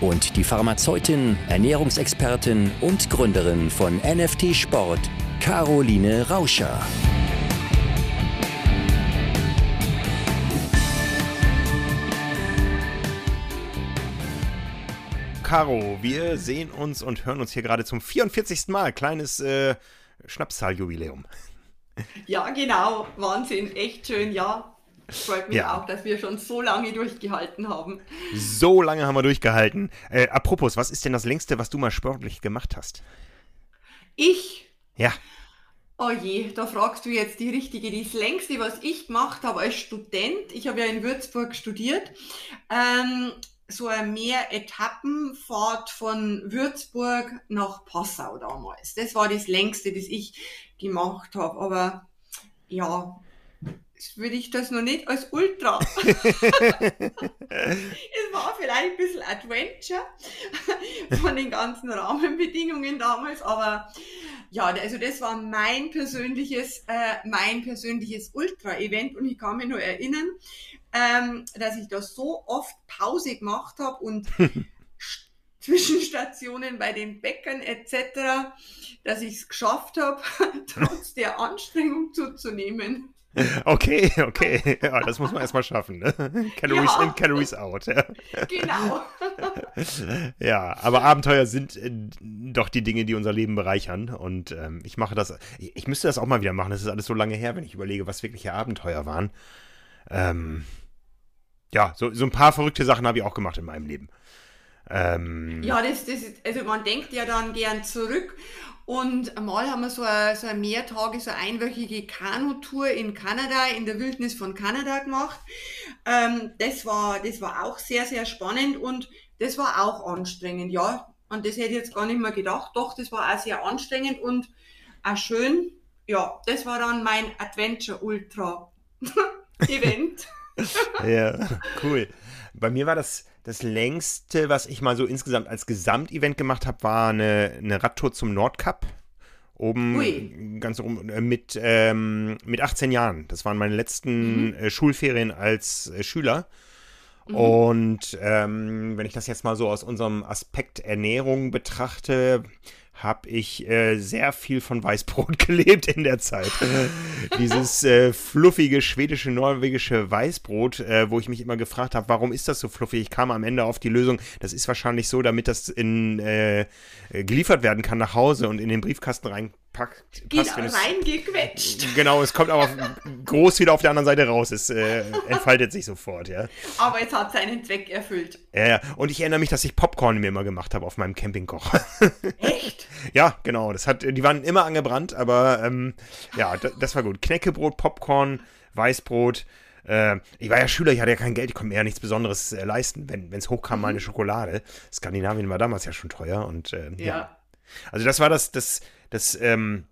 und die Pharmazeutin, Ernährungsexpertin und Gründerin von NFT Sport, Caroline Rauscher. Caro, wir sehen uns und hören uns hier gerade zum 44. Mal. Kleines äh, Schnapszahljubiläum. Ja, genau. Wahnsinn. Echt schön, ja. Freut mich ja. auch, dass wir schon so lange durchgehalten haben. So lange haben wir durchgehalten. Äh, apropos, was ist denn das längste, was du mal sportlich gemacht hast? Ich? Ja. Oh je, da fragst du jetzt die richtige. Das längste, was ich gemacht habe als Student, ich habe ja in Würzburg studiert, ähm, so eine Mehr-Etappenfahrt von Würzburg nach Passau damals. Das war das längste, das ich gemacht habe. Aber ja, würde ich das noch nicht als Ultra. es war vielleicht ein bisschen Adventure von den ganzen Rahmenbedingungen damals, aber ja, also das war mein persönliches, äh, mein persönliches Ultra-Event und ich kann mich nur erinnern, ähm, dass ich da so oft Pause gemacht habe und Zwischenstationen bei den Bäckern etc., dass ich es geschafft habe, trotz der Anstrengung zuzunehmen. Okay, okay. Ja, das muss man erstmal schaffen. Ne? Calories ja. in, Calories out. Ja. Genau. ja, aber Abenteuer sind äh, doch die Dinge, die unser Leben bereichern. Und ähm, ich mache das, ich, ich, müsste das auch mal wieder machen. Das ist alles so lange her, wenn ich überlege, was wirkliche Abenteuer waren. Ähm, ja, so, so ein paar verrückte Sachen habe ich auch gemacht in meinem Leben. Ähm, ja, das, das, also man denkt ja dann gern zurück und mal haben wir so eine, so eine Mehrtage, so eine einwöchige Kanutour in Kanada, in der Wildnis von Kanada gemacht. Ähm, das, war, das war auch sehr, sehr spannend und das war auch anstrengend, ja. Und das hätte ich jetzt gar nicht mehr gedacht. Doch, das war auch sehr anstrengend und auch schön. Ja, das war dann mein Adventure Ultra Event. ja, cool. Bei mir war das das längste, was ich mal so insgesamt als Gesamtevent gemacht habe, war eine, eine Radtour zum Nordkap. Oben, Ui. ganz oben, äh, mit, ähm, mit 18 Jahren. Das waren meine letzten mhm. äh, Schulferien als äh, Schüler. Mhm. Und ähm, wenn ich das jetzt mal so aus unserem Aspekt Ernährung betrachte, habe ich äh, sehr viel von Weißbrot gelebt in der Zeit. Dieses äh, fluffige schwedische, norwegische Weißbrot, äh, wo ich mich immer gefragt habe, warum ist das so fluffig? Ich kam am Ende auf die Lösung, das ist wahrscheinlich so, damit das in, äh, geliefert werden kann nach Hause und in den Briefkasten rein packt. Geht reingequetscht. Genau, es kommt aber groß wieder auf der anderen Seite raus. Es äh, entfaltet sich sofort, ja. Aber es hat seinen Zweck erfüllt. Ja, ja. Und ich erinnere mich, dass ich Popcorn mir immer gemacht habe auf meinem Campingkocher. Echt? ja, genau. Das hat, die waren immer angebrannt, aber ähm, ja, das, das war gut. Knäckebrot, Popcorn, Weißbrot. Äh, ich war ja Schüler, ich hatte ja kein Geld, ich konnte mir ja nichts Besonderes äh, leisten, wenn es hochkam, mal eine mhm. Schokolade. Skandinavien war damals ja schon teuer und äh, ja. ja. Also das war das, das, das, ähm,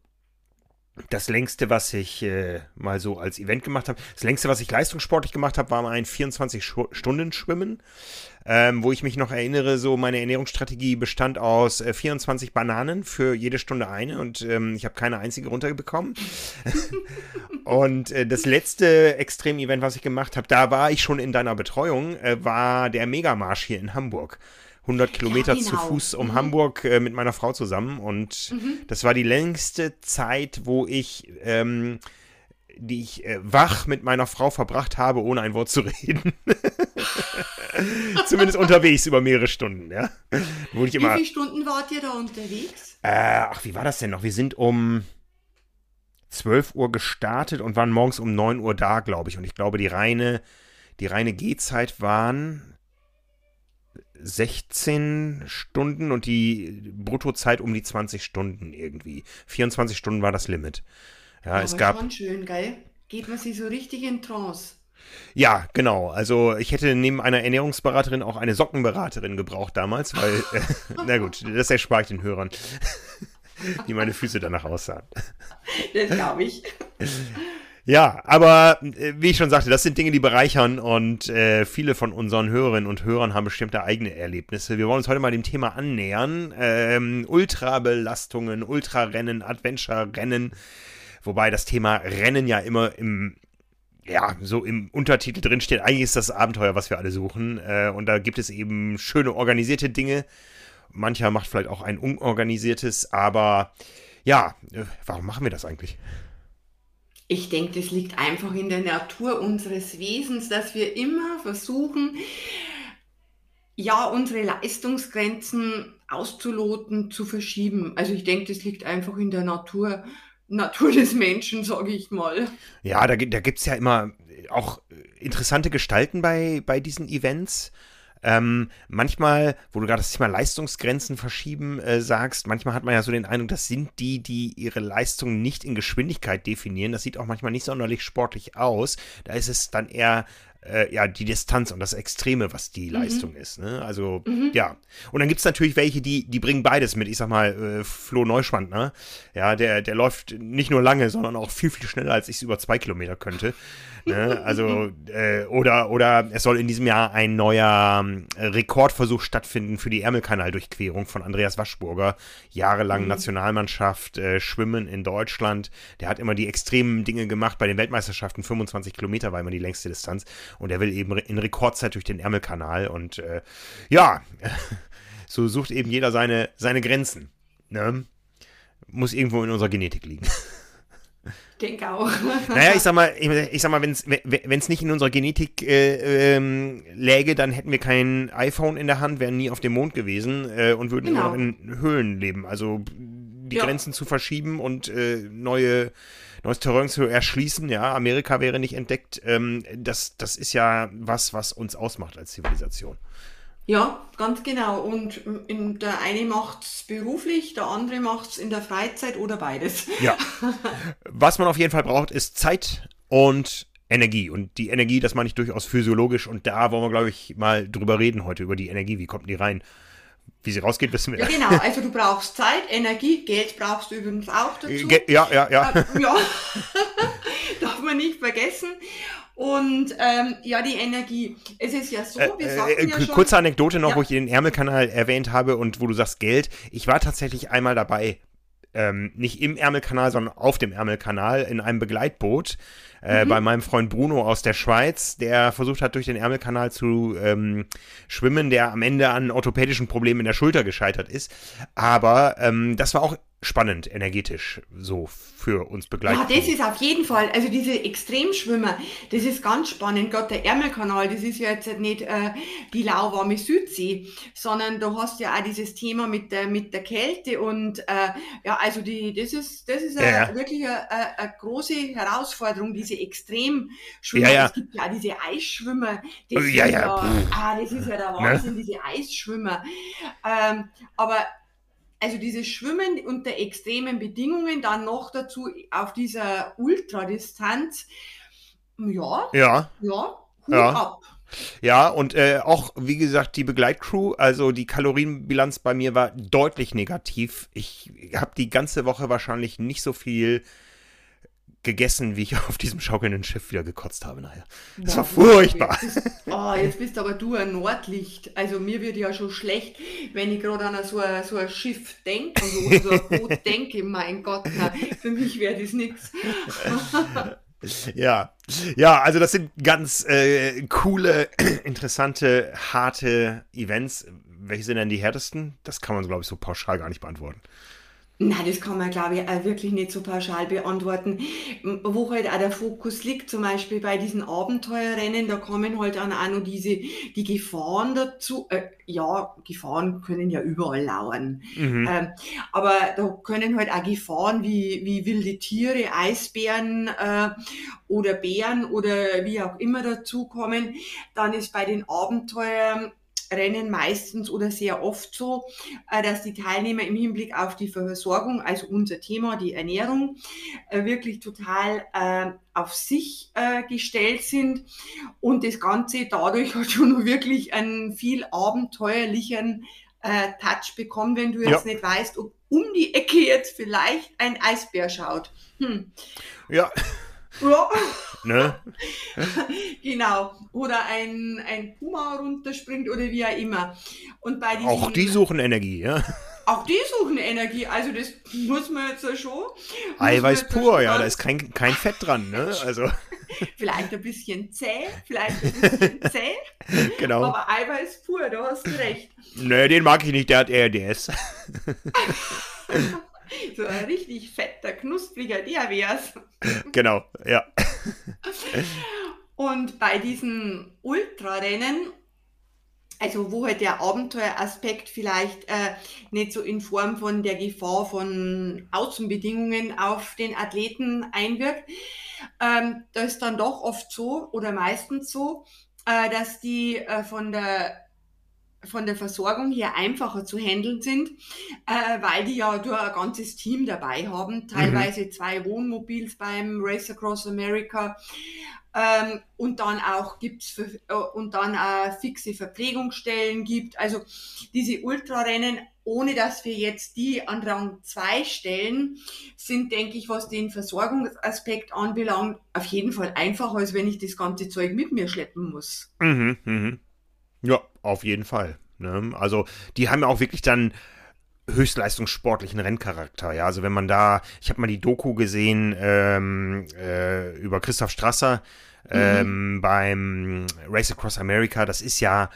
das längste, was ich äh, mal so als Event gemacht habe. Das längste, was ich leistungssportlich gemacht habe, war ein 24-Stunden-Schwimmen, ähm, wo ich mich noch erinnere, so meine Ernährungsstrategie bestand aus äh, 24 Bananen für jede Stunde eine und ähm, ich habe keine einzige runterbekommen. und äh, das letzte Extrem-Event, was ich gemacht habe, da war ich schon in deiner Betreuung, äh, war der Megamarsch hier in Hamburg. 100 Kilometer ja, genau. zu Fuß um mhm. Hamburg äh, mit meiner Frau zusammen. Und mhm. das war die längste Zeit, wo ich, ähm, die ich äh, wach mit meiner Frau verbracht habe, ohne ein Wort zu reden. Zumindest unterwegs über mehrere Stunden, ja. Wo ich immer, wie viele Stunden wart ihr da unterwegs? Äh, ach, wie war das denn noch? Wir sind um 12 Uhr gestartet und waren morgens um 9 Uhr da, glaube ich. Und ich glaube, die reine, die reine Gehzeit waren 16 Stunden und die Bruttozeit um die 20 Stunden irgendwie. 24 Stunden war das Limit. Ja, Aber es gab. Schon schön, geil. Geht man sich so richtig in Trance. Ja, genau. Also ich hätte neben einer Ernährungsberaterin auch eine Sockenberaterin gebraucht damals, weil, äh, na gut, das erspare ich den Hörern, wie meine Füße danach aussahen. Das glaube ich. Ja, aber äh, wie ich schon sagte, das sind Dinge, die bereichern und äh, viele von unseren Hörerinnen und Hörern haben bestimmte eigene Erlebnisse. Wir wollen uns heute mal dem Thema annähern. Ähm, Ultrabelastungen, Ultrarennen, Adventure-Rennen. Wobei das Thema Rennen ja immer im ja, so im Untertitel drin steht, eigentlich ist das Abenteuer, was wir alle suchen. Äh, und da gibt es eben schöne organisierte Dinge. Mancher macht vielleicht auch ein unorganisiertes, aber ja, äh, warum machen wir das eigentlich? Ich denke, das liegt einfach in der Natur unseres Wesens, dass wir immer versuchen, ja, unsere Leistungsgrenzen auszuloten, zu verschieben. Also ich denke, das liegt einfach in der Natur, Natur des Menschen, sage ich mal. Ja, da, da gibt es ja immer auch interessante Gestalten bei, bei diesen Events. Ähm, manchmal, wo du gerade das Thema Leistungsgrenzen verschieben äh, sagst, manchmal hat man ja so den Eindruck, das sind die, die ihre Leistung nicht in Geschwindigkeit definieren. Das sieht auch manchmal nicht sonderlich sportlich aus. Da ist es dann eher äh, ja, die Distanz und das Extreme, was die mhm. Leistung ist. Ne? Also, mhm. ja. Und dann gibt es natürlich welche, die, die bringen beides mit. Ich sag mal, äh, Flo Neuschwand, ne? Ja, der, der läuft nicht nur lange, sondern auch viel, viel schneller, als ich es über zwei Kilometer könnte. Ne? Also, äh, oder, oder es soll in diesem Jahr ein neuer äh, Rekordversuch stattfinden für die Ärmelkanaldurchquerung von Andreas Waschburger. Jahrelang mhm. Nationalmannschaft, äh, Schwimmen in Deutschland. Der hat immer die extremen Dinge gemacht. Bei den Weltmeisterschaften 25 Kilometer war immer die längste Distanz. Und er will eben in Rekordzeit durch den Ärmelkanal. Und äh, ja, so sucht eben jeder seine, seine Grenzen. Ne? Muss irgendwo in unserer Genetik liegen. denke auch. Naja, ich sag mal, ich, ich sag mal, wenn es nicht in unserer Genetik äh, ähm, läge, dann hätten wir kein iPhone in der Hand, wären nie auf dem Mond gewesen äh, und würden genau. immer noch in Höhlen leben. Also die ja. Grenzen zu verschieben und äh, neue neues Terrain zu erschließen, ja, Amerika wäre nicht entdeckt, ähm, das, das ist ja was, was uns ausmacht als Zivilisation. Ja, ganz genau. Und der eine macht es beruflich, der andere macht es in der Freizeit oder beides. Ja. Was man auf jeden Fall braucht, ist Zeit und Energie. Und die Energie, das meine ich durchaus physiologisch. Und da wollen wir, glaube ich, mal drüber reden heute, über die Energie. Wie kommt die rein? Wie sie rausgeht, wissen wir. Ja, genau. Also du brauchst Zeit, Energie, Geld brauchst du übrigens auch dazu. Ge ja, ja, ja. Äh, ja. Darf man nicht vergessen. Und ähm, ja, die Energie. Es ist ja so, wir äh, äh, ja schon, Kurze Anekdote noch, ja. wo ich den Ärmelkanal erwähnt habe und wo du sagst Geld. Ich war tatsächlich einmal dabei, ähm, nicht im Ärmelkanal, sondern auf dem Ärmelkanal in einem Begleitboot äh, mhm. bei meinem Freund Bruno aus der Schweiz, der versucht hat, durch den Ärmelkanal zu ähm, schwimmen, der am Ende an orthopädischen Problemen in der Schulter gescheitert ist. Aber ähm, das war auch spannend, energetisch so für uns begleitet. Ja, das ist auf jeden Fall, also diese Extremschwimmer, das ist ganz spannend. Gott, der Ärmelkanal, das ist ja jetzt nicht äh, die lauwarme Südsee, sondern du hast ja auch dieses Thema mit der, mit der Kälte und äh, ja, also die, das ist, das ist ja, eine, wirklich eine, eine, große Herausforderung, diese Extremschwimmer. Ja, ja. Es gibt ja auch diese Eisschwimmer. Das ja, ja. ja ah, das ist ja der ne? Wahnsinn, ne? diese Eisschwimmer. Ähm, aber also dieses Schwimmen unter extremen Bedingungen, dann noch dazu auf dieser Ultradistanz, ja, ja, ja, Hut ja. ab. Ja, und äh, auch, wie gesagt, die Begleitcrew, also die Kalorienbilanz bei mir war deutlich negativ. Ich habe die ganze Woche wahrscheinlich nicht so viel gegessen, wie ich auf diesem schaukelnden Schiff wieder gekotzt habe nachher. Das ja, war furchtbar. Jetzt oh, jetzt bist aber du ein Nordlicht. Also mir wird ja schon schlecht, wenn ich gerade an so ein, so ein Schiff denke und so, so ein Boot denke. Mein Gott, na, für mich wäre das nichts. Ja, ja, also das sind ganz äh, coole, interessante, harte Events. Welche sind denn die härtesten? Das kann man, glaube ich, so pauschal gar nicht beantworten. Nein, das kann man, glaube ich, auch wirklich nicht so pauschal beantworten. Wo halt auch der Fokus liegt, zum Beispiel bei diesen Abenteuerrennen, da kommen halt dann auch noch diese, die Gefahren dazu. Äh, ja, Gefahren können ja überall lauern. Mhm. Ähm, aber da können halt auch Gefahren wie, wie wilde Tiere, Eisbären äh, oder Bären oder wie auch immer dazukommen. Dann ist bei den Abenteuern Rennen meistens oder sehr oft so, äh, dass die Teilnehmer im Hinblick auf die Versorgung, also unser Thema, die Ernährung, äh, wirklich total äh, auf sich gestellt sind und das Ganze dadurch hat schon wirklich einen viel abenteuerlichen Touch bekommen, wenn du jetzt ja. nicht weißt, ob um die Ecke jetzt vielleicht ein Eisbär schaut. Hm. Ja. Ja. Ne? genau. Oder ein, ein Puma runterspringt oder wie auch immer. Und bei diesen, auch die suchen Energie, ja. Auch die suchen Energie, also das muss man jetzt ja schon. Eiweiß pur, ja, da ist kein, kein Fett dran, ne? Also. vielleicht ein bisschen zäh, vielleicht ein bisschen zäh. Genau. Aber Eiweiß pur, da hast du recht. Nö, den mag ich nicht, der hat RDS. so ein richtig fetter, knuspriger, der wär's. Genau, ja. Und bei diesen Ultrarennen, also wo halt der Abenteueraspekt vielleicht äh, nicht so in Form von der Gefahr von Außenbedingungen auf den Athleten einwirkt, ähm, da ist dann doch oft so oder meistens so, äh, dass die äh, von der von der Versorgung her einfacher zu handeln sind, äh, weil die ja durch ein ganzes Team dabei haben, teilweise mhm. zwei Wohnmobils beim Race Across America ähm, und dann auch gibt's äh, und dann auch fixe Verpflegungsstellen gibt. Also diese Ultrarennen, ohne dass wir jetzt die an Rang 2 stellen, sind, denke ich, was den Versorgungsaspekt anbelangt, auf jeden Fall einfacher, als wenn ich das ganze Zeug mit mir schleppen muss. Mhm, mhm. Ja, auf jeden Fall. Ne? Also die haben ja auch wirklich dann höchstleistungssportlichen Renncharakter. Ja, also wenn man da, ich habe mal die Doku gesehen ähm, äh, über Christoph Strasser ähm, mhm. beim Race Across America. Das ist ja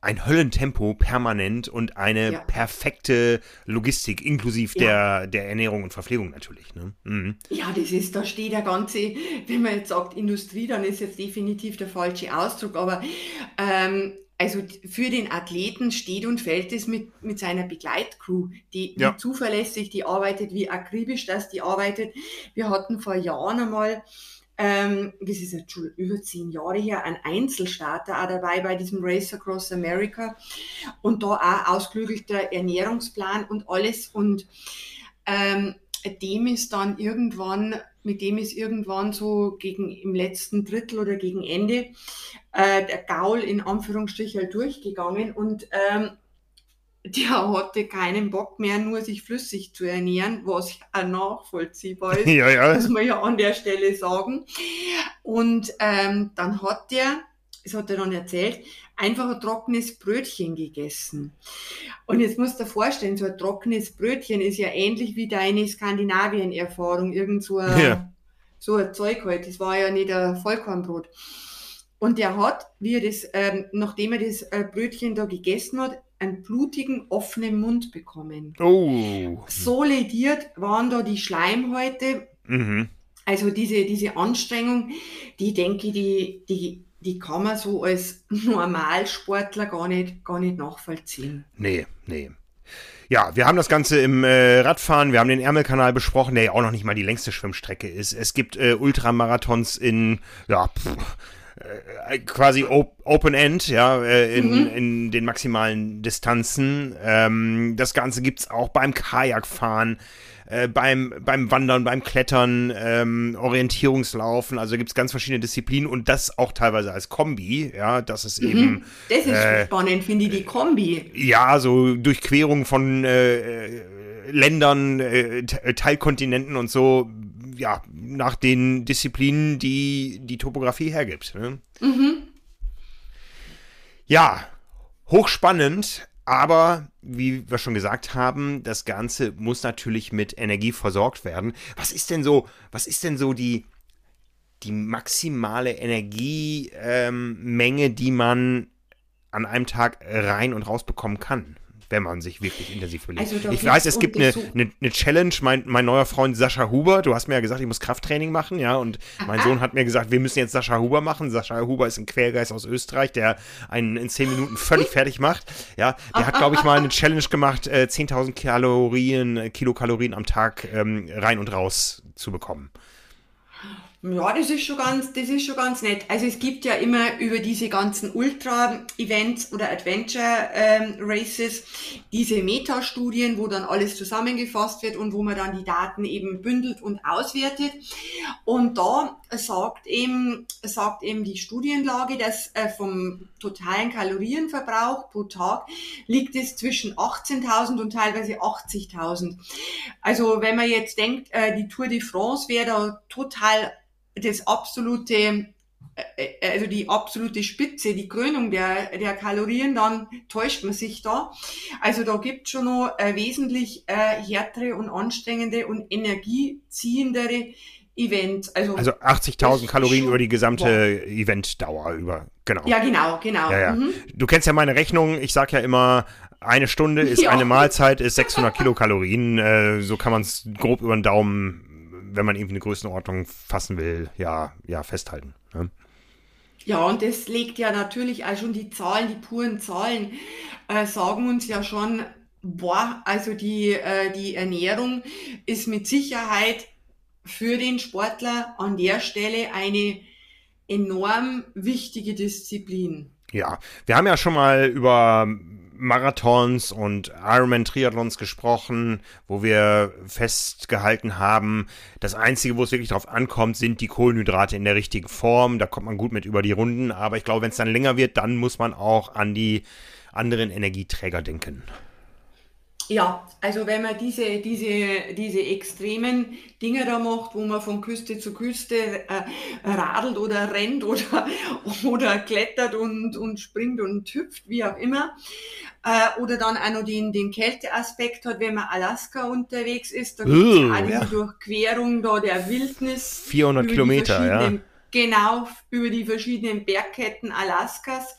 ein Höllentempo permanent und eine ja. perfekte Logistik, inklusive ja. der, der Ernährung und Verpflegung natürlich. Ne? Mhm. Ja, das ist, da steht der ganze, wenn man jetzt sagt Industrie, dann ist jetzt definitiv der falsche Ausdruck, aber ähm, also für den Athleten steht und fällt es mit, mit seiner Begleitcrew, die, ja. zuverlässig die arbeitet, wie akribisch das die arbeitet. Wir hatten vor Jahren einmal, ähm, das ist jetzt schon über zehn Jahre her, ein Einzelstarter auch dabei bei diesem Race Across America und da auch ausklügelter Ernährungsplan und alles und ähm, dem ist dann irgendwann, mit dem ist irgendwann so gegen im letzten Drittel oder gegen Ende äh, der Gaul in Anführungsstrichen halt durchgegangen und ähm, der hatte keinen Bock mehr, nur sich flüssig zu ernähren, was auch nachvollziehbar ist, ja, ja. muss man ja an der Stelle sagen. Und ähm, dann hat der, das hat er dann erzählt, einfach ein trockenes Brötchen gegessen. Und jetzt musst du dir vorstellen, so ein trockenes Brötchen ist ja ähnlich wie deine Skandinavien-Erfahrung, irgend so ein, ja. so ein Zeug halt. Das war ja nicht ein Vollkornbrot. Und der hat, wie er das, ähm, nachdem er das äh, Brötchen da gegessen hat, einen blutigen, offenen Mund bekommen. Oh. So lediert waren da die Schleimhäute. Mhm. Also diese, diese Anstrengung, die denke, die, die die kann man so als Normalsportler gar nicht, gar nicht nachvollziehen. Nee, nee. Ja, wir haben das Ganze im äh, Radfahren, wir haben den Ärmelkanal besprochen, der ja auch noch nicht mal die längste Schwimmstrecke ist. Es gibt äh, Ultramarathons in, ja, pff, äh, quasi op Open End, ja, äh, in, mhm. in den maximalen Distanzen. Ähm, das Ganze gibt es auch beim Kajakfahren. Äh, beim, beim Wandern, beim Klettern, ähm, Orientierungslaufen. Also gibt es ganz verschiedene Disziplinen und das auch teilweise als Kombi. Ja, das ist mhm. eben. Das ist äh, spannend, finde ich, die Kombi. Ja, so Durchquerung von äh, Ländern, äh, Teilkontinenten und so. Ja, nach den Disziplinen, die die Topografie hergibt. Ne? Mhm. Ja, hochspannend. Aber wie wir schon gesagt haben, das Ganze muss natürlich mit Energie versorgt werden. Was ist denn so, was ist denn so die, die maximale Energiemenge, ähm, die man an einem Tag rein und raus bekommen kann? Wenn man sich wirklich intensiv verliebt. Also ich weiß, es gibt eine, eine, eine, Challenge. Mein, mein neuer Freund Sascha Huber, du hast mir ja gesagt, ich muss Krafttraining machen, ja, und mein Sohn hat mir gesagt, wir müssen jetzt Sascha Huber machen. Sascha Huber ist ein Quergeist aus Österreich, der einen in zehn Minuten völlig fertig macht. Ja, der hat, glaube ich, mal eine Challenge gemacht, äh, 10.000 Kalorien, Kilokalorien am Tag ähm, rein und raus zu bekommen. Ja, das ist schon ganz, das ist schon ganz nett. Also es gibt ja immer über diese ganzen Ultra-Events oder Adventure-Races ähm, diese Metastudien, wo dann alles zusammengefasst wird und wo man dann die Daten eben bündelt und auswertet. Und da sagt eben, sagt eben die Studienlage, dass äh, vom totalen Kalorienverbrauch pro Tag liegt es zwischen 18.000 und teilweise 80.000. Also wenn man jetzt denkt, äh, die Tour de France wäre da total das absolute, äh, äh, also die absolute Spitze, die Krönung der, der Kalorien, dann täuscht man sich da. Also da gibt schon noch äh, wesentlich härtere und anstrengende und energieziehendere Events. Also, also 80.000 Kalorien über die gesamte boah. Eventdauer über, genau. Ja, genau, genau. Ja, ja. Mhm. Du kennst ja meine Rechnung, ich sag ja immer, eine Stunde ist ja. eine Mahlzeit, ist 600 Kilokalorien. So kann man es grob über den Daumen wenn man irgendwie eine Größenordnung fassen will, ja, ja, festhalten. Ne? Ja, und das legt ja natürlich auch schon die Zahlen, die puren Zahlen, äh, sagen uns ja schon, boah, also die, äh, die Ernährung ist mit Sicherheit für den Sportler an der Stelle eine enorm wichtige Disziplin. Ja, wir haben ja schon mal über Marathons und Ironman-Triathlons gesprochen, wo wir festgehalten haben, das Einzige, wo es wirklich drauf ankommt, sind die Kohlenhydrate in der richtigen Form. Da kommt man gut mit über die Runden. Aber ich glaube, wenn es dann länger wird, dann muss man auch an die anderen Energieträger denken. Ja, also wenn man diese, diese, diese extremen Dinge da macht, wo man von Küste zu Küste äh, radelt oder rennt oder, oder klettert und, und springt und hüpft, wie auch immer, äh, oder dann auch noch den, den Kälteaspekt hat, wenn man Alaska unterwegs ist, da gibt es uh, ja. Durchquerung da der Wildnis. 400 Kilometer, ja. Genau, über die verschiedenen Bergketten Alaskas.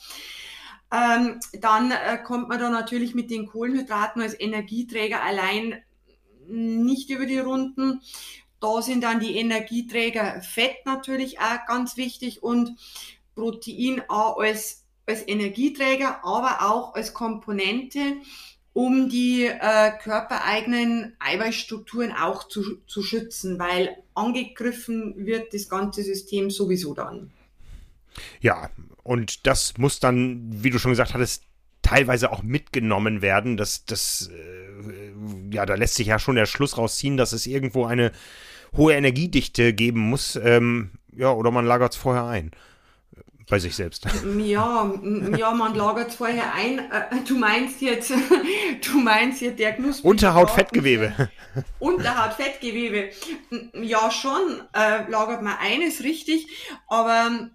Ähm, dann äh, kommt man da natürlich mit den Kohlenhydraten als Energieträger allein nicht über die Runden. Da sind dann die Energieträger Fett natürlich auch ganz wichtig und Protein auch als, als Energieträger, aber auch als Komponente, um die äh, körpereigenen Eiweißstrukturen auch zu, zu schützen, weil angegriffen wird das ganze System sowieso dann. Ja, und das muss dann, wie du schon gesagt hattest, teilweise auch mitgenommen werden. Das, das, äh, ja, da lässt sich ja schon der Schluss rausziehen, dass es irgendwo eine hohe Energiedichte geben muss. Ähm, ja, oder man lagert es vorher ein. Bei sich selbst. Ja, ja, man lagert es vorher ein. Äh, du meinst jetzt, du meinst jetzt der Knusprig. Unterhautfettgewebe. Unterhautfettgewebe. Ja, schon äh, lagert man ein, ist richtig. Aber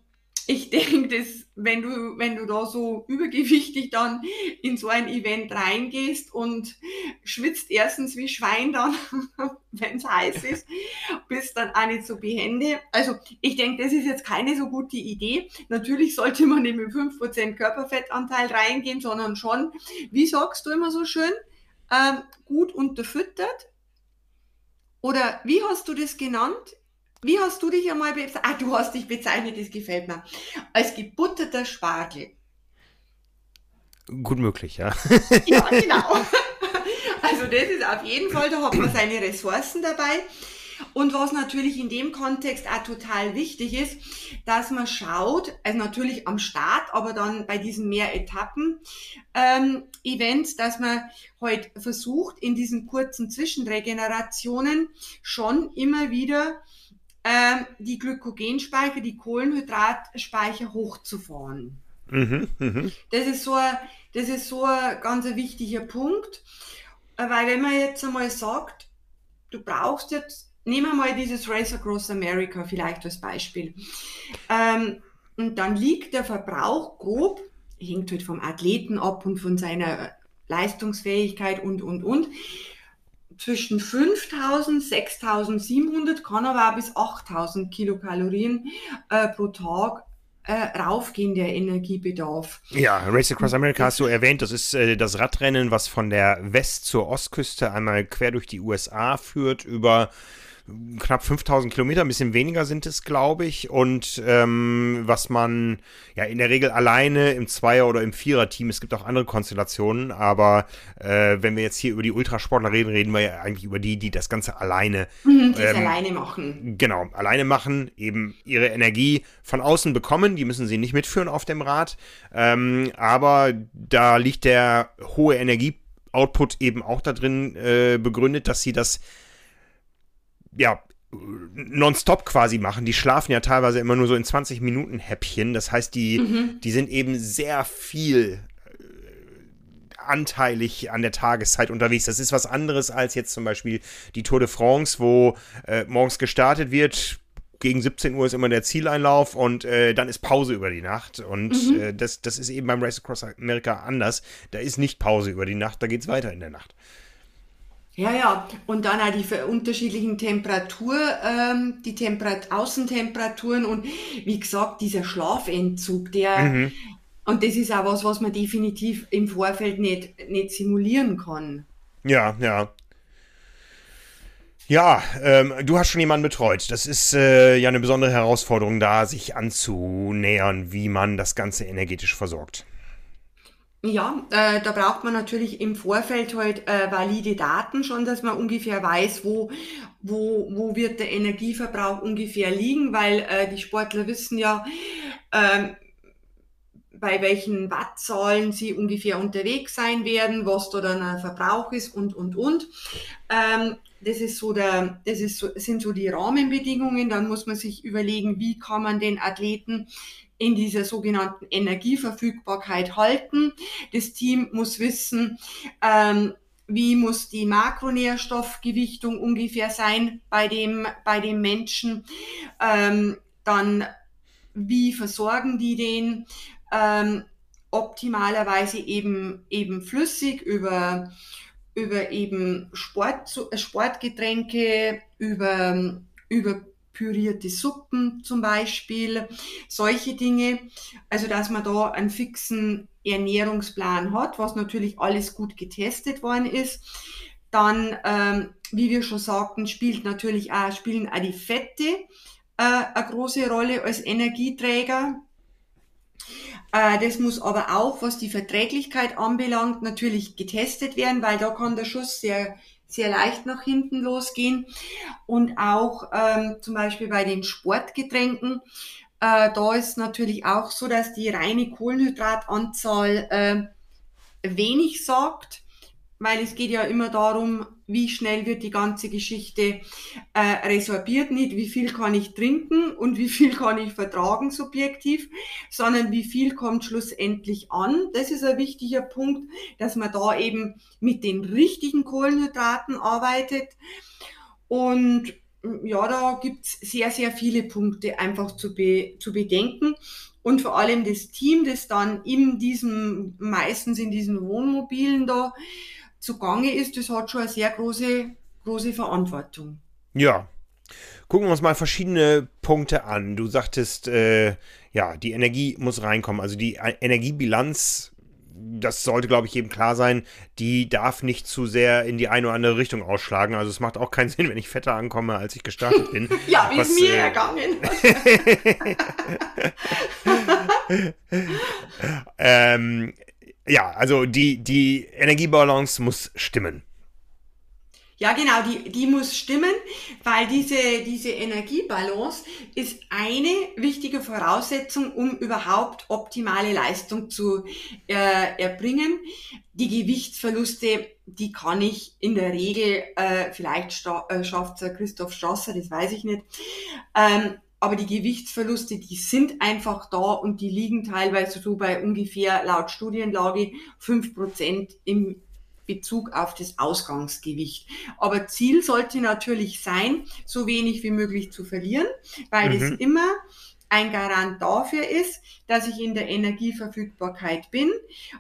ich denke, dass wenn du, wenn du da so übergewichtig dann in so ein Event reingehst und schwitzt erstens wie Schwein dann, wenn es heiß ist, bist dann auch nicht so behende. Also ich denke, das ist jetzt keine so gute Idee. Natürlich sollte man nicht mit 5% Körperfettanteil reingehen, sondern schon, wie sagst du immer so schön, ähm, gut unterfüttert. Oder wie hast du das genannt? Wie hast du dich einmal bezeichnet? Ah, du hast dich bezeichnet, das gefällt mir. Als gebutterter Spargel. Gut möglich, ja. ja, genau. Also das ist auf jeden Fall, da hat man seine Ressourcen dabei. Und was natürlich in dem Kontext auch total wichtig ist, dass man schaut, also natürlich am Start, aber dann bei diesen mehr Etappen ähm, dass man heute halt versucht, in diesen kurzen Zwischenregenerationen schon immer wieder ähm, die Glykogenspeicher, die Kohlenhydratspeicher hochzufahren. Mhm, mh. Das ist so ein, das ist so ein ganz wichtiger Punkt, äh, weil wenn man jetzt einmal sagt, du brauchst jetzt, nehmen wir mal dieses Race Across America vielleicht als Beispiel, ähm, und dann liegt der Verbrauch grob, hängt halt vom Athleten ab und von seiner Leistungsfähigkeit und, und, und, zwischen 5000, 6700, kann aber auch bis 8000 Kilokalorien äh, pro Tag äh, raufgehen, der Energiebedarf. Ja, Race Across America hast du erwähnt. Das ist äh, das Radrennen, was von der West- zur Ostküste einmal quer durch die USA führt, über knapp 5000 Kilometer, ein bisschen weniger sind es, glaube ich. Und ähm, was man ja in der Regel alleine im Zweier- oder im Vierer-Team, es gibt auch andere Konstellationen, aber äh, wenn wir jetzt hier über die Ultrasportler reden, reden wir ja eigentlich über die, die das Ganze alleine, mhm, ähm, alleine machen. Genau, alleine machen, eben ihre Energie von außen bekommen, die müssen sie nicht mitführen auf dem Rad. Ähm, aber da liegt der hohe Energieoutput eben auch da drin äh, begründet, dass sie das ja, nonstop quasi machen. Die schlafen ja teilweise immer nur so in 20 Minuten Häppchen. Das heißt, die, mhm. die sind eben sehr viel äh, anteilig an der Tageszeit unterwegs. Das ist was anderes als jetzt zum Beispiel die Tour de France, wo äh, morgens gestartet wird. Gegen 17 Uhr ist immer der Zieleinlauf und äh, dann ist Pause über die Nacht. Und mhm. äh, das, das ist eben beim Race Across America anders. Da ist nicht Pause über die Nacht, da geht es weiter in der Nacht. Ja, ja, und dann auch die unterschiedlichen Temperatur, ähm, die Temperat Außentemperaturen und wie gesagt, dieser Schlafentzug, der, mhm. und das ist auch was, was man definitiv im Vorfeld nicht, nicht simulieren kann. Ja, ja. Ja, ähm, du hast schon jemanden betreut. Das ist äh, ja eine besondere Herausforderung, da sich anzunähern, wie man das Ganze energetisch versorgt. Ja, äh, da braucht man natürlich im Vorfeld halt äh, valide Daten schon, dass man ungefähr weiß, wo, wo, wo wird der Energieverbrauch ungefähr liegen, weil äh, die Sportler wissen ja, äh, bei welchen Wattzahlen sie ungefähr unterwegs sein werden, was da dann ein Verbrauch ist und, und, und. Ähm, das ist so der, das ist so, sind so die Rahmenbedingungen. Dann muss man sich überlegen, wie kann man den Athleten in dieser sogenannten Energieverfügbarkeit halten. Das Team muss wissen, ähm, wie muss die Makronährstoffgewichtung ungefähr sein bei dem, bei dem Menschen. Ähm, dann, wie versorgen die den? Ähm, optimalerweise eben, eben flüssig über, über eben Sport, Sportgetränke, über, über pürierte Suppen zum Beispiel, solche Dinge. Also, dass man da einen fixen Ernährungsplan hat, was natürlich alles gut getestet worden ist. Dann, ähm, wie wir schon sagten, spielt natürlich auch, spielen auch die Fette äh, eine große Rolle als Energieträger. Äh, das muss aber auch, was die Verträglichkeit anbelangt, natürlich getestet werden, weil da kann der Schuss sehr sehr leicht nach hinten losgehen. Und auch ähm, zum Beispiel bei den Sportgetränken, äh, da ist natürlich auch so, dass die reine Kohlenhydratanzahl äh, wenig sagt weil es geht ja immer darum, wie schnell wird die ganze Geschichte äh, resorbiert, nicht wie viel kann ich trinken und wie viel kann ich vertragen subjektiv, sondern wie viel kommt schlussendlich an. Das ist ein wichtiger Punkt, dass man da eben mit den richtigen Kohlenhydraten arbeitet. Und ja, da gibt's sehr, sehr viele Punkte einfach zu, be zu bedenken. Und vor allem das Team, das dann in diesem, meistens in diesen Wohnmobilen da zugange ist, das hat schon eine sehr große, große Verantwortung. Ja. Gucken wir uns mal verschiedene Punkte an. Du sagtest, äh, ja, die Energie muss reinkommen. Also die Energiebilanz, das sollte, glaube ich, jedem klar sein, die darf nicht zu sehr in die eine oder andere Richtung ausschlagen. Also es macht auch keinen Sinn, wenn ich fetter ankomme, als ich gestartet bin. ja, wie es mir äh, ergangen. ähm, ja, also die, die Energiebalance muss stimmen. Ja, genau, die, die muss stimmen, weil diese, diese Energiebalance ist eine wichtige Voraussetzung, um überhaupt optimale Leistung zu äh, erbringen. Die Gewichtsverluste, die kann ich in der Regel, äh, vielleicht äh, schafft Christoph Strasser, das weiß ich nicht, ähm, aber die Gewichtsverluste, die sind einfach da und die liegen teilweise so bei ungefähr laut Studienlage fünf Prozent im Bezug auf das Ausgangsgewicht. Aber Ziel sollte natürlich sein, so wenig wie möglich zu verlieren, weil mhm. das immer ein Garant dafür ist, dass ich in der Energieverfügbarkeit bin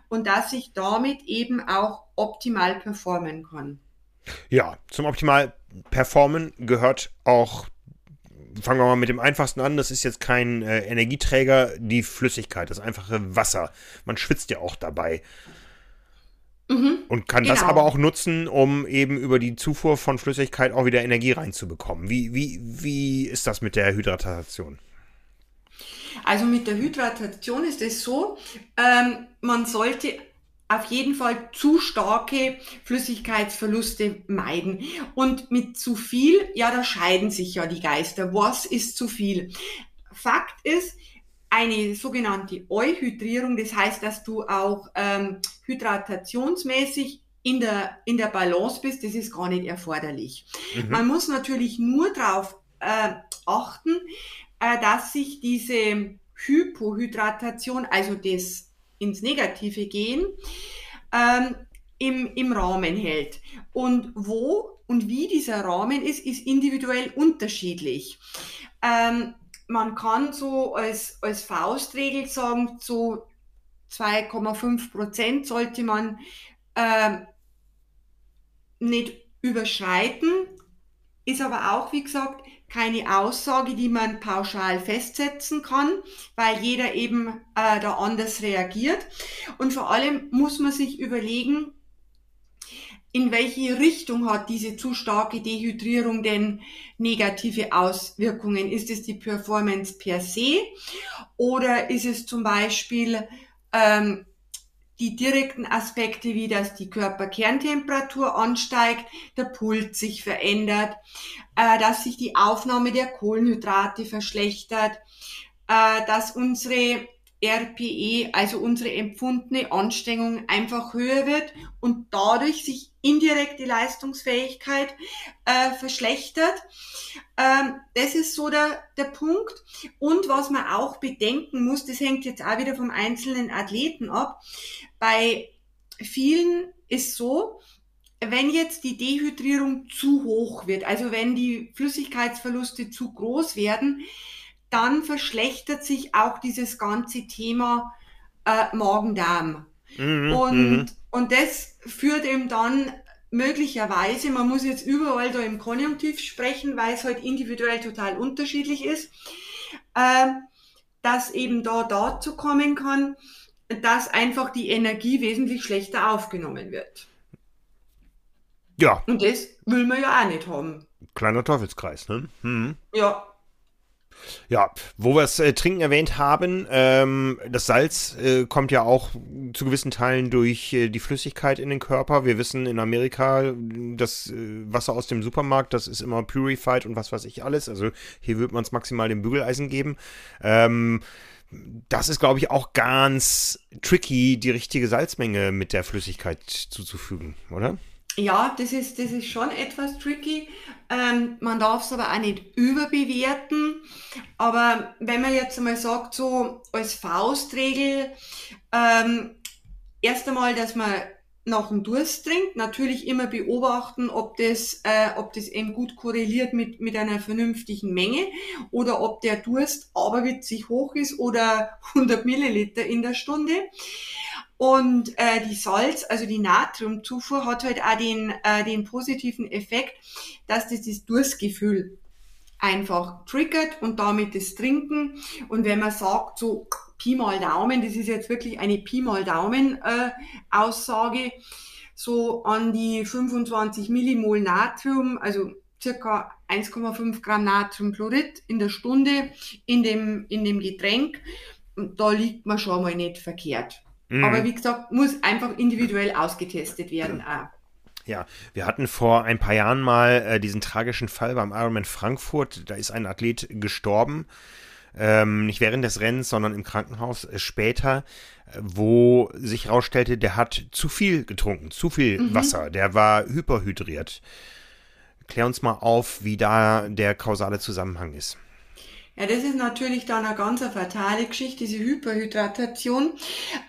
und dass ich damit eben auch optimal performen kann. Ja, zum optimal performen gehört auch fangen wir mal mit dem einfachsten an. Das ist jetzt kein äh, Energieträger, die Flüssigkeit, das einfache Wasser. Man schwitzt ja auch dabei. Mhm, und kann genau. das aber auch nutzen, um eben über die Zufuhr von Flüssigkeit auch wieder Energie reinzubekommen. Wie, wie, wie ist das mit der Hydratation? Also mit der Hydratation ist es so, ähm, man sollte auf jeden Fall zu starke Flüssigkeitsverluste meiden. Und mit zu viel, ja, da scheiden sich ja die Geister. Was ist zu viel? Fakt ist, eine sogenannte Euhydrierung, das heißt, dass du auch ähm, hydratationsmäßig in der, in der Balance bist, das ist gar nicht erforderlich. Mhm. Man muss natürlich nur darauf äh, achten, äh, dass sich diese Hypohydratation, also das ins Negative gehen, ähm, im, im Rahmen hält. Und wo und wie dieser Rahmen ist, ist individuell unterschiedlich. Ähm, man kann so als, als Faustregel sagen, so 2,5 Prozent sollte man äh, nicht überschreiten, ist aber auch, wie gesagt, keine Aussage, die man pauschal festsetzen kann, weil jeder eben äh, da anders reagiert. Und vor allem muss man sich überlegen, in welche Richtung hat diese zu starke Dehydrierung denn negative Auswirkungen? Ist es die Performance per se oder ist es zum Beispiel ähm, die direkten Aspekte, wie dass die Körperkerntemperatur ansteigt, der Puls sich verändert, äh, dass sich die Aufnahme der Kohlenhydrate verschlechtert, äh, dass unsere RPE, also unsere empfundene Anstrengung einfach höher wird und dadurch sich indirekt die Leistungsfähigkeit äh, verschlechtert. Ähm, das ist so der, der Punkt. Und was man auch bedenken muss, das hängt jetzt auch wieder vom einzelnen Athleten ab. Bei vielen ist so, wenn jetzt die Dehydrierung zu hoch wird, also wenn die Flüssigkeitsverluste zu groß werden, dann verschlechtert sich auch dieses ganze Thema äh, Magen-Darm. Mhm, und, mhm. und das führt eben dann möglicherweise, man muss jetzt überall da im Konjunktiv sprechen, weil es halt individuell total unterschiedlich ist, äh, dass eben da dazu kommen kann, dass einfach die Energie wesentlich schlechter aufgenommen wird. Ja. Und das will man ja auch nicht haben. Kleiner Teufelskreis, ne? Mhm. Ja, ja, wo wir das äh, Trinken erwähnt haben, ähm, das Salz äh, kommt ja auch zu gewissen Teilen durch äh, die Flüssigkeit in den Körper. Wir wissen in Amerika, das äh, Wasser aus dem Supermarkt, das ist immer purified und was weiß ich alles. Also hier wird man es maximal dem Bügeleisen geben. Ähm, das ist, glaube ich, auch ganz tricky, die richtige Salzmenge mit der Flüssigkeit zuzufügen, oder? Ja, das ist, das ist schon etwas tricky. Ähm, man darf es aber auch nicht überbewerten. Aber wenn man jetzt einmal sagt, so als Faustregel, ähm, erst einmal, dass man nach dem Durst trinkt, natürlich immer beobachten, ob das, äh, ob das eben gut korreliert mit, mit einer vernünftigen Menge oder ob der Durst aberwitzig hoch ist oder 100 Milliliter in der Stunde. Und äh, die Salz, also die Natriumzufuhr, hat halt auch den, äh, den positiven Effekt, dass das das Durstgefühl einfach triggert und damit das Trinken. Und wenn man sagt, so Pi mal Daumen, das ist jetzt wirklich eine Pi mal Daumen äh, Aussage, so an die 25 Millimol Natrium, also circa 1,5 Gramm Natriumchlorid in der Stunde in dem, in dem Getränk, da liegt man schon mal nicht verkehrt. Mhm. Aber wie gesagt, muss einfach individuell ausgetestet werden. Auch. Ja, wir hatten vor ein paar Jahren mal äh, diesen tragischen Fall beim Ironman Frankfurt. Da ist ein Athlet gestorben. Ähm, nicht während des Rennens, sondern im Krankenhaus äh, später, äh, wo sich herausstellte, der hat zu viel getrunken, zu viel mhm. Wasser, der war hyperhydriert. Klär uns mal auf, wie da der kausale Zusammenhang ist. Ja, das ist natürlich dann eine ganz fatale Geschichte, diese Hyperhydratation.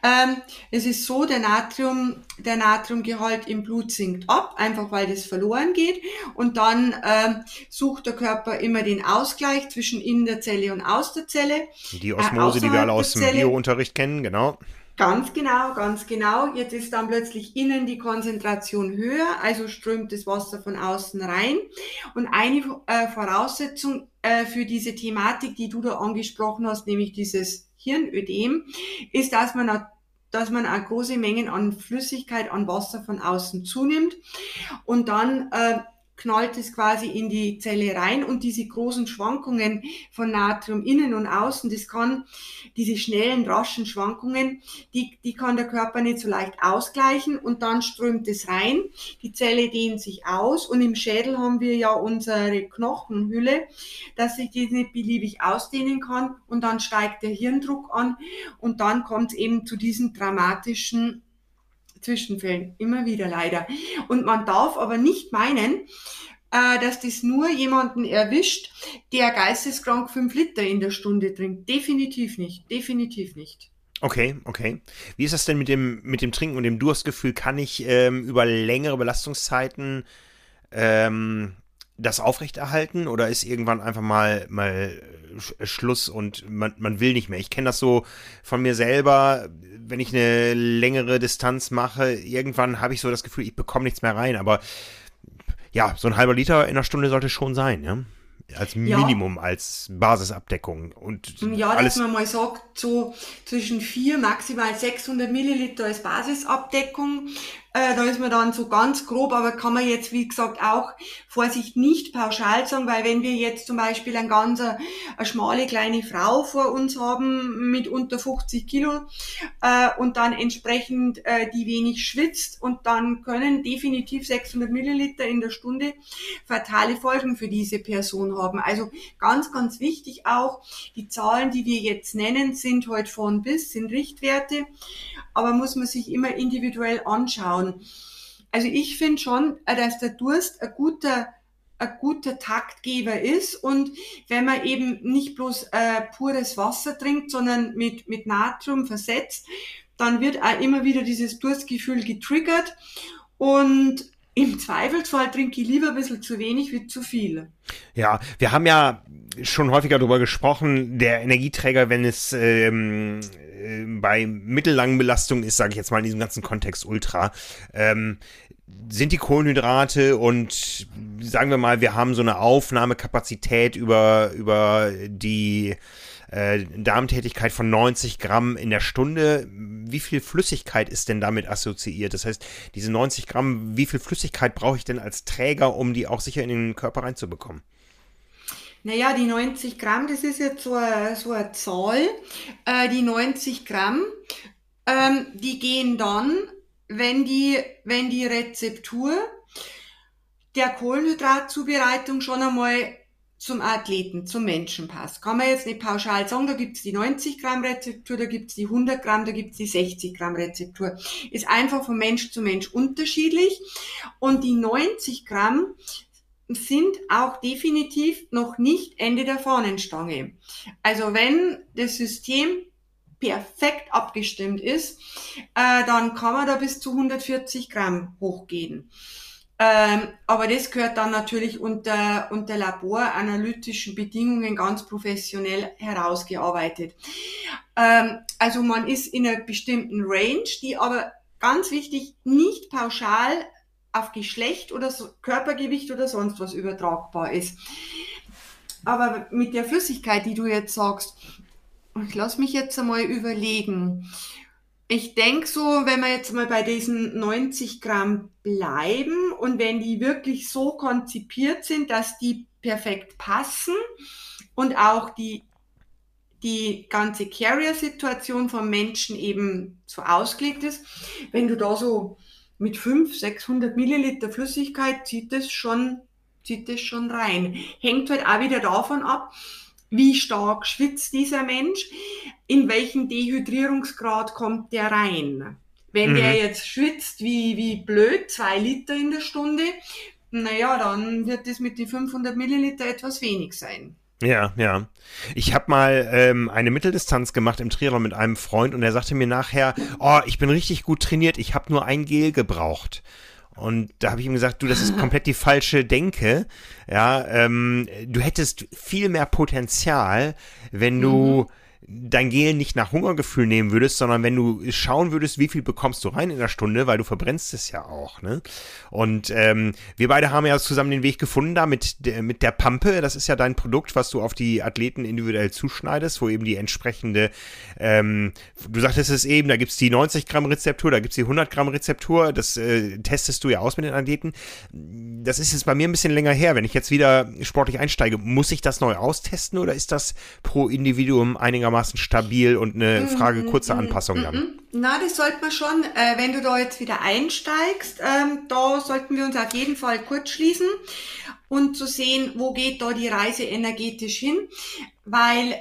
Ähm, es ist so, der Natrium, der Natriumgehalt im Blut sinkt ab, einfach weil das verloren geht. Und dann ähm, sucht der Körper immer den Ausgleich zwischen in der Zelle und aus der Zelle. Die Osmose, äh, die wir alle aus dem Biounterricht kennen, genau. Ganz genau, ganz genau. Jetzt ist dann plötzlich innen die Konzentration höher, also strömt das Wasser von außen rein. Und eine äh, Voraussetzung äh, für diese Thematik, die du da angesprochen hast, nämlich dieses Hirnödem, ist, dass man dass man auch große Mengen an Flüssigkeit, an Wasser von außen zunimmt und dann äh, knallt es quasi in die Zelle rein und diese großen Schwankungen von Natrium innen und außen, das kann, diese schnellen, raschen Schwankungen, die, die kann der Körper nicht so leicht ausgleichen und dann strömt es rein, die Zelle dehnt sich aus und im Schädel haben wir ja unsere Knochenhülle, dass sich die nicht beliebig ausdehnen kann und dann steigt der Hirndruck an und dann kommt es eben zu diesen dramatischen Zwischenfällen, immer wieder leider. Und man darf aber nicht meinen, äh, dass das nur jemanden erwischt, der geisteskrank fünf Liter in der Stunde trinkt. Definitiv nicht, definitiv nicht. Okay, okay. Wie ist das denn mit dem, mit dem Trinken und dem Durstgefühl? Kann ich ähm, über längere Belastungszeiten ähm, das aufrechterhalten oder ist irgendwann einfach mal, mal Schluss und man, man will nicht mehr? Ich kenne das so von mir selber, wenn ich eine längere Distanz mache, irgendwann habe ich so das Gefühl, ich bekomme nichts mehr rein, aber ja, so ein halber Liter in einer Stunde sollte schon sein, ja? Als Minimum, ja. als Basisabdeckung. Und ja, alles dass man mal sagt, so zwischen 4, maximal 600 Milliliter als Basisabdeckung. Äh, da ist man dann so ganz grob, aber kann man jetzt, wie gesagt, auch Vorsicht nicht pauschal sagen, weil wenn wir jetzt zum Beispiel ein ganz eine, eine schmale kleine Frau vor uns haben mit unter 50 Kilo äh, und dann entsprechend äh, die wenig schwitzt und dann können definitiv 600 Milliliter in der Stunde fatale Folgen für diese Person haben. Also ganz, ganz wichtig auch, die Zahlen, die wir jetzt nennen, sind heute von bis, sind Richtwerte aber muss man sich immer individuell anschauen. Also ich finde schon, dass der Durst ein guter ein guter Taktgeber ist und wenn man eben nicht bloß äh, pures Wasser trinkt, sondern mit, mit Natrium versetzt, dann wird auch immer wieder dieses Durstgefühl getriggert und im Zweifelsfall trinke ich lieber ein bisschen zu wenig wie zu viel. Ja, wir haben ja schon häufiger darüber gesprochen, der Energieträger, wenn es ähm, äh, bei mittellangen Belastungen ist, sage ich jetzt mal in diesem ganzen Kontext Ultra, ähm, sind die Kohlenhydrate und sagen wir mal, wir haben so eine Aufnahmekapazität über, über die äh, Darmtätigkeit von 90 Gramm in der Stunde. Wie viel Flüssigkeit ist denn damit assoziiert? Das heißt, diese 90 Gramm, wie viel Flüssigkeit brauche ich denn als Träger, um die auch sicher in den Körper reinzubekommen? Naja, die 90 Gramm, das ist jetzt so eine, so eine Zahl. Äh, die 90 Gramm, ähm, die gehen dann, wenn die, wenn die Rezeptur der Kohlenhydratzubereitung schon einmal zum Athleten, zum Menschen passt. Kann man jetzt nicht pauschal sagen, da gibt's die 90 Gramm Rezeptur, da gibt's die 100 Gramm, da gibt's die 60 Gramm Rezeptur. Ist einfach von Mensch zu Mensch unterschiedlich. Und die 90 Gramm sind auch definitiv noch nicht Ende der Fahnenstange. Also wenn das System perfekt abgestimmt ist, äh, dann kann man da bis zu 140 Gramm hochgehen. Ähm, aber das gehört dann natürlich unter, unter laboranalytischen Bedingungen ganz professionell herausgearbeitet. Ähm, also man ist in einer bestimmten Range, die aber ganz wichtig nicht pauschal auf Geschlecht oder so, Körpergewicht oder sonst was übertragbar ist. Aber mit der Flüssigkeit, die du jetzt sagst, ich lass mich jetzt einmal überlegen. Ich denke so, wenn wir jetzt mal bei diesen 90 Gramm bleiben und wenn die wirklich so konzipiert sind, dass die perfekt passen und auch die, die ganze Carrier-Situation vom Menschen eben so ausgelegt ist, wenn du da so mit 500, 600 Milliliter Flüssigkeit zieht es schon, schon rein. Hängt halt auch wieder davon ab, wie stark schwitzt dieser Mensch, in welchen Dehydrierungsgrad kommt der rein. Wenn mhm. der jetzt schwitzt wie, wie blöd, zwei Liter in der Stunde, naja, dann wird es mit den 500 Milliliter etwas wenig sein. Ja, ja. Ich habe mal ähm, eine Mitteldistanz gemacht im Triathlon mit einem Freund und er sagte mir nachher, oh, ich bin richtig gut trainiert, ich habe nur ein Gel gebraucht. Und da habe ich ihm gesagt, du, das ist komplett die falsche Denke. Ja, ähm, du hättest viel mehr Potenzial, wenn du mhm dein Gel nicht nach Hungergefühl nehmen würdest, sondern wenn du schauen würdest, wie viel bekommst du rein in der Stunde, weil du verbrennst es ja auch. Ne? Und ähm, wir beide haben ja zusammen den Weg gefunden da mit, mit der Pampe. Das ist ja dein Produkt, was du auf die Athleten individuell zuschneidest, wo eben die entsprechende, ähm, du sagtest es eben, da gibt es die 90 Gramm Rezeptur, da gibt es die 100 Gramm Rezeptur. Das äh, testest du ja aus mit den Athleten. Das ist jetzt bei mir ein bisschen länger her. Wenn ich jetzt wieder sportlich einsteige, muss ich das neu austesten oder ist das pro Individuum einigermaßen einigermaßen stabil und eine mhm, Frage kurzer mhm, Anpassung dann. Mhm. Na, das sollte man schon, äh, wenn du da jetzt wieder einsteigst, ähm, da sollten wir uns auf jeden Fall kurz schließen und zu sehen, wo geht da die Reise energetisch hin, weil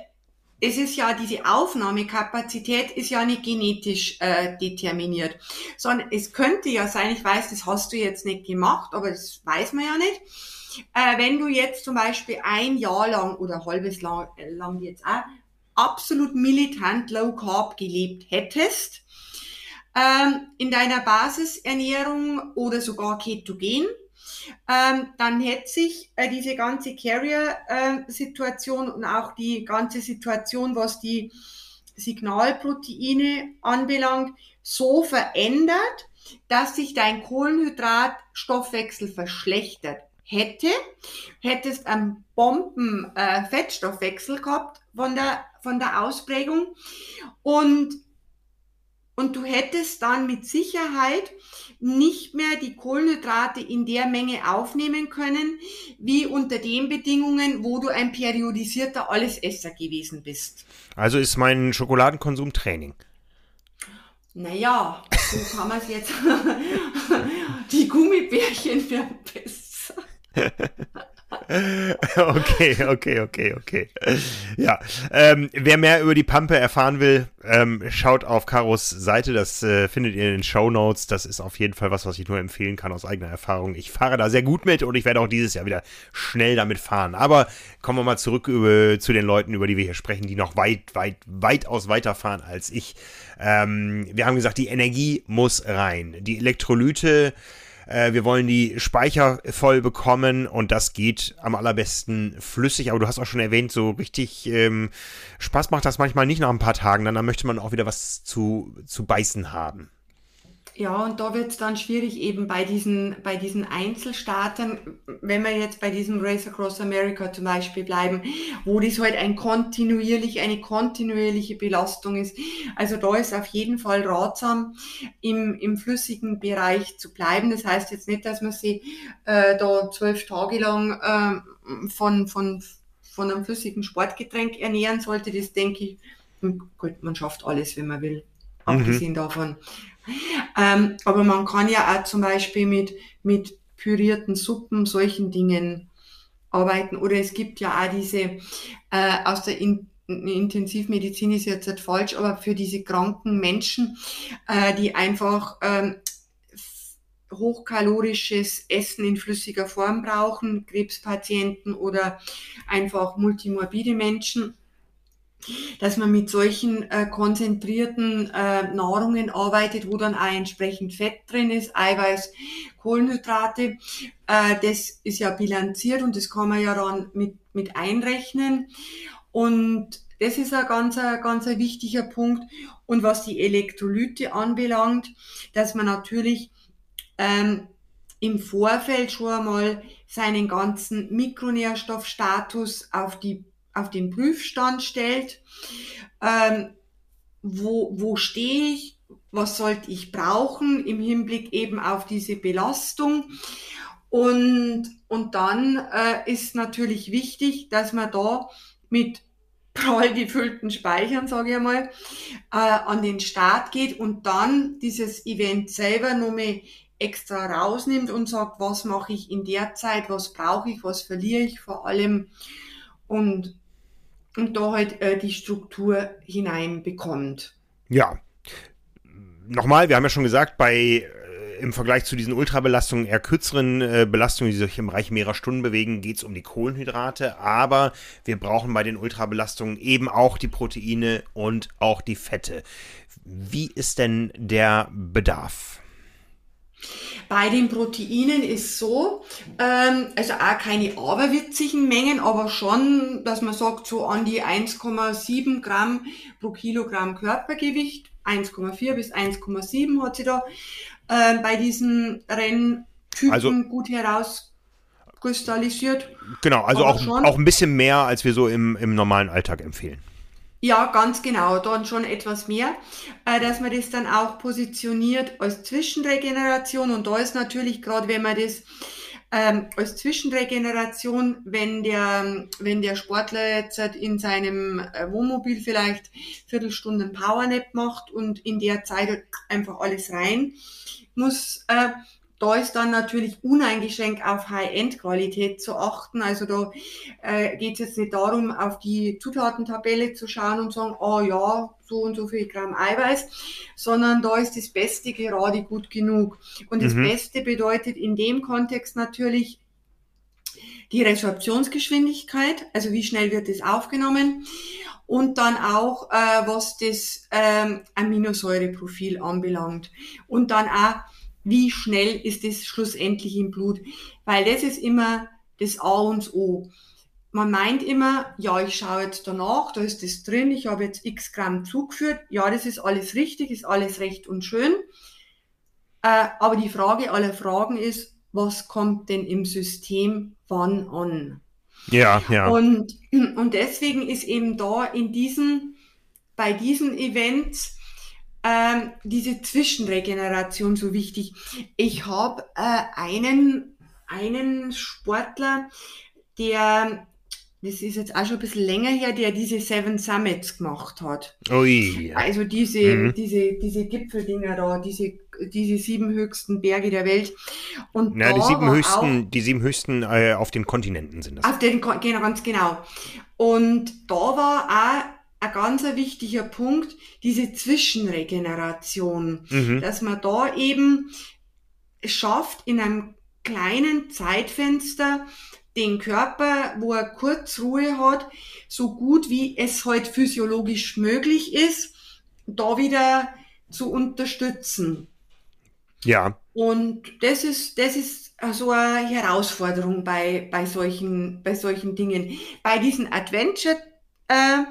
es ist ja diese Aufnahmekapazität ist ja nicht genetisch äh, determiniert, sondern es könnte ja sein, ich weiß, das hast du jetzt nicht gemacht, aber das weiß man ja nicht. Äh, wenn du jetzt zum Beispiel ein Jahr lang oder halbes lang, lang jetzt auch absolut militant Low Carb gelebt hättest, ähm, in deiner Basisernährung oder sogar ketogen, ähm, dann hätte sich äh, diese ganze Carrier-Situation äh, und auch die ganze Situation, was die Signalproteine anbelangt, so verändert, dass sich dein Kohlenhydratstoffwechsel verschlechtert hätte, hättest einen Bomben-Fettstoffwechsel äh, gehabt von der von der Ausprägung. Und, und du hättest dann mit Sicherheit nicht mehr die Kohlenhydrate in der Menge aufnehmen können, wie unter den Bedingungen, wo du ein periodisierter Allesesser gewesen bist. Also ist mein Schokoladenkonsum Training. Naja, so kann man es jetzt. die Gummibärchen werden besser. okay, okay, okay, okay. Ja, ähm, wer mehr über die Pampe erfahren will, ähm, schaut auf Karos Seite. Das äh, findet ihr in den Show Notes. Das ist auf jeden Fall was, was ich nur empfehlen kann aus eigener Erfahrung. Ich fahre da sehr gut mit und ich werde auch dieses Jahr wieder schnell damit fahren. Aber kommen wir mal zurück über, zu den Leuten, über die wir hier sprechen, die noch weit, weit, weitaus weiterfahren als ich. Ähm, wir haben gesagt, die Energie muss rein. Die Elektrolyte äh, wir wollen die Speicher voll bekommen und das geht am allerbesten flüssig. Aber du hast auch schon erwähnt, so richtig ähm, Spaß macht das manchmal nicht nach ein paar Tagen. Dann, dann möchte man auch wieder was zu, zu beißen haben. Ja, und da wird es dann schwierig eben bei diesen, bei diesen Einzelstartern, wenn wir jetzt bei diesem Race Across America zum Beispiel bleiben, wo das halt ein kontinuierlich, eine kontinuierliche Belastung ist. Also da ist auf jeden Fall ratsam, im, im flüssigen Bereich zu bleiben. Das heißt jetzt nicht, dass man sie äh, da zwölf Tage lang äh, von, von, von einem flüssigen Sportgetränk ernähren sollte. Das denke ich, hm, gut, man schafft alles, wenn man will. Mhm. Abgesehen davon. Ähm, aber man kann ja auch zum Beispiel mit, mit pürierten Suppen, solchen Dingen arbeiten. Oder es gibt ja auch diese, äh, aus der In Intensivmedizin ist jetzt nicht falsch, aber für diese kranken Menschen, äh, die einfach ähm, hochkalorisches Essen in flüssiger Form brauchen, Krebspatienten oder einfach multimorbide Menschen, dass man mit solchen äh, konzentrierten äh, Nahrungen arbeitet, wo dann auch entsprechend Fett drin ist, Eiweiß, Kohlenhydrate. Äh, das ist ja bilanziert und das kann man ja dann mit, mit einrechnen. Und das ist ein ganz, ganz ein wichtiger Punkt. Und was die Elektrolyte anbelangt, dass man natürlich ähm, im Vorfeld schon einmal seinen ganzen Mikronährstoffstatus auf die auf den Prüfstand stellt. Ähm, wo, wo stehe ich? Was sollte ich brauchen im Hinblick eben auf diese Belastung? Und, und dann äh, ist natürlich wichtig, dass man da mit prall gefüllten Speichern, sage ich einmal, äh, an den Start geht und dann dieses Event selber nochmal extra rausnimmt und sagt, was mache ich in der Zeit, was brauche ich, was verliere ich vor allem und und da halt äh, die Struktur hineinbekommt. Ja. Nochmal, wir haben ja schon gesagt, bei äh, im Vergleich zu diesen Ultrabelastungen, eher kürzeren äh, Belastungen, die sich im Bereich mehrerer Stunden bewegen, geht es um die Kohlenhydrate. Aber wir brauchen bei den Ultrabelastungen eben auch die Proteine und auch die Fette. Wie ist denn der Bedarf? Bei den Proteinen ist so, ähm, also auch keine aberwitzigen Mengen, aber schon, dass man sagt, so an die 1,7 Gramm pro Kilogramm Körpergewicht, 1,4 bis 1,7 hat sie da äh, bei diesen Renntypen also, gut herauskristallisiert. Genau, also auch, auch ein bisschen mehr, als wir so im, im normalen Alltag empfehlen. Ja, ganz genau, dann schon etwas mehr, äh, dass man das dann auch positioniert als Zwischenregeneration und da ist natürlich gerade, wenn man das ähm, als Zwischenregeneration, wenn der, wenn der Sportler jetzt in seinem äh, Wohnmobil vielleicht Viertelstunden Powernap macht und in der Zeit einfach alles rein muss, äh, da ist dann natürlich uneingeschränkt auf High-End-Qualität zu achten. Also da äh, geht es jetzt nicht darum, auf die Zutatentabelle zu schauen und sagen, oh ja, so und so viel Gramm Eiweiß, sondern da ist das Beste gerade gut genug. Und das mhm. Beste bedeutet in dem Kontext natürlich die Resorptionsgeschwindigkeit, also wie schnell wird es aufgenommen und dann auch, äh, was das ähm, Aminosäureprofil anbelangt und dann auch wie schnell ist es schlussendlich im Blut. Weil das ist immer das A und O. Man meint immer, ja, ich schaue jetzt danach, da ist das drin, ich habe jetzt x Gramm zugeführt. Ja, das ist alles richtig, ist alles recht und schön. Äh, aber die Frage aller Fragen ist, was kommt denn im System wann an? Ja, ja. Und, und deswegen ist eben da in diesen, bei diesen Events ähm, diese Zwischenregeneration so wichtig. Ich habe äh, einen, einen Sportler, der, das ist jetzt auch schon ein bisschen länger her, der diese Seven Summits gemacht hat. Ui. Also diese, mhm. diese, diese Gipfeldinger da, diese, diese sieben höchsten Berge der Welt. Und Na, die sieben höchsten, auch, die sieben höchsten äh, auf den Kontinenten sind das. Auf den, genau, ganz genau. Und da war auch ein ganz wichtiger Punkt, diese Zwischenregeneration, mhm. dass man da eben schafft, in einem kleinen Zeitfenster den Körper, wo er kurz Ruhe hat, so gut wie es heute halt physiologisch möglich ist, da wieder zu unterstützen. Ja. Und das ist, das ist so eine Herausforderung bei, bei solchen, bei solchen Dingen. Bei diesen Adventure, äh,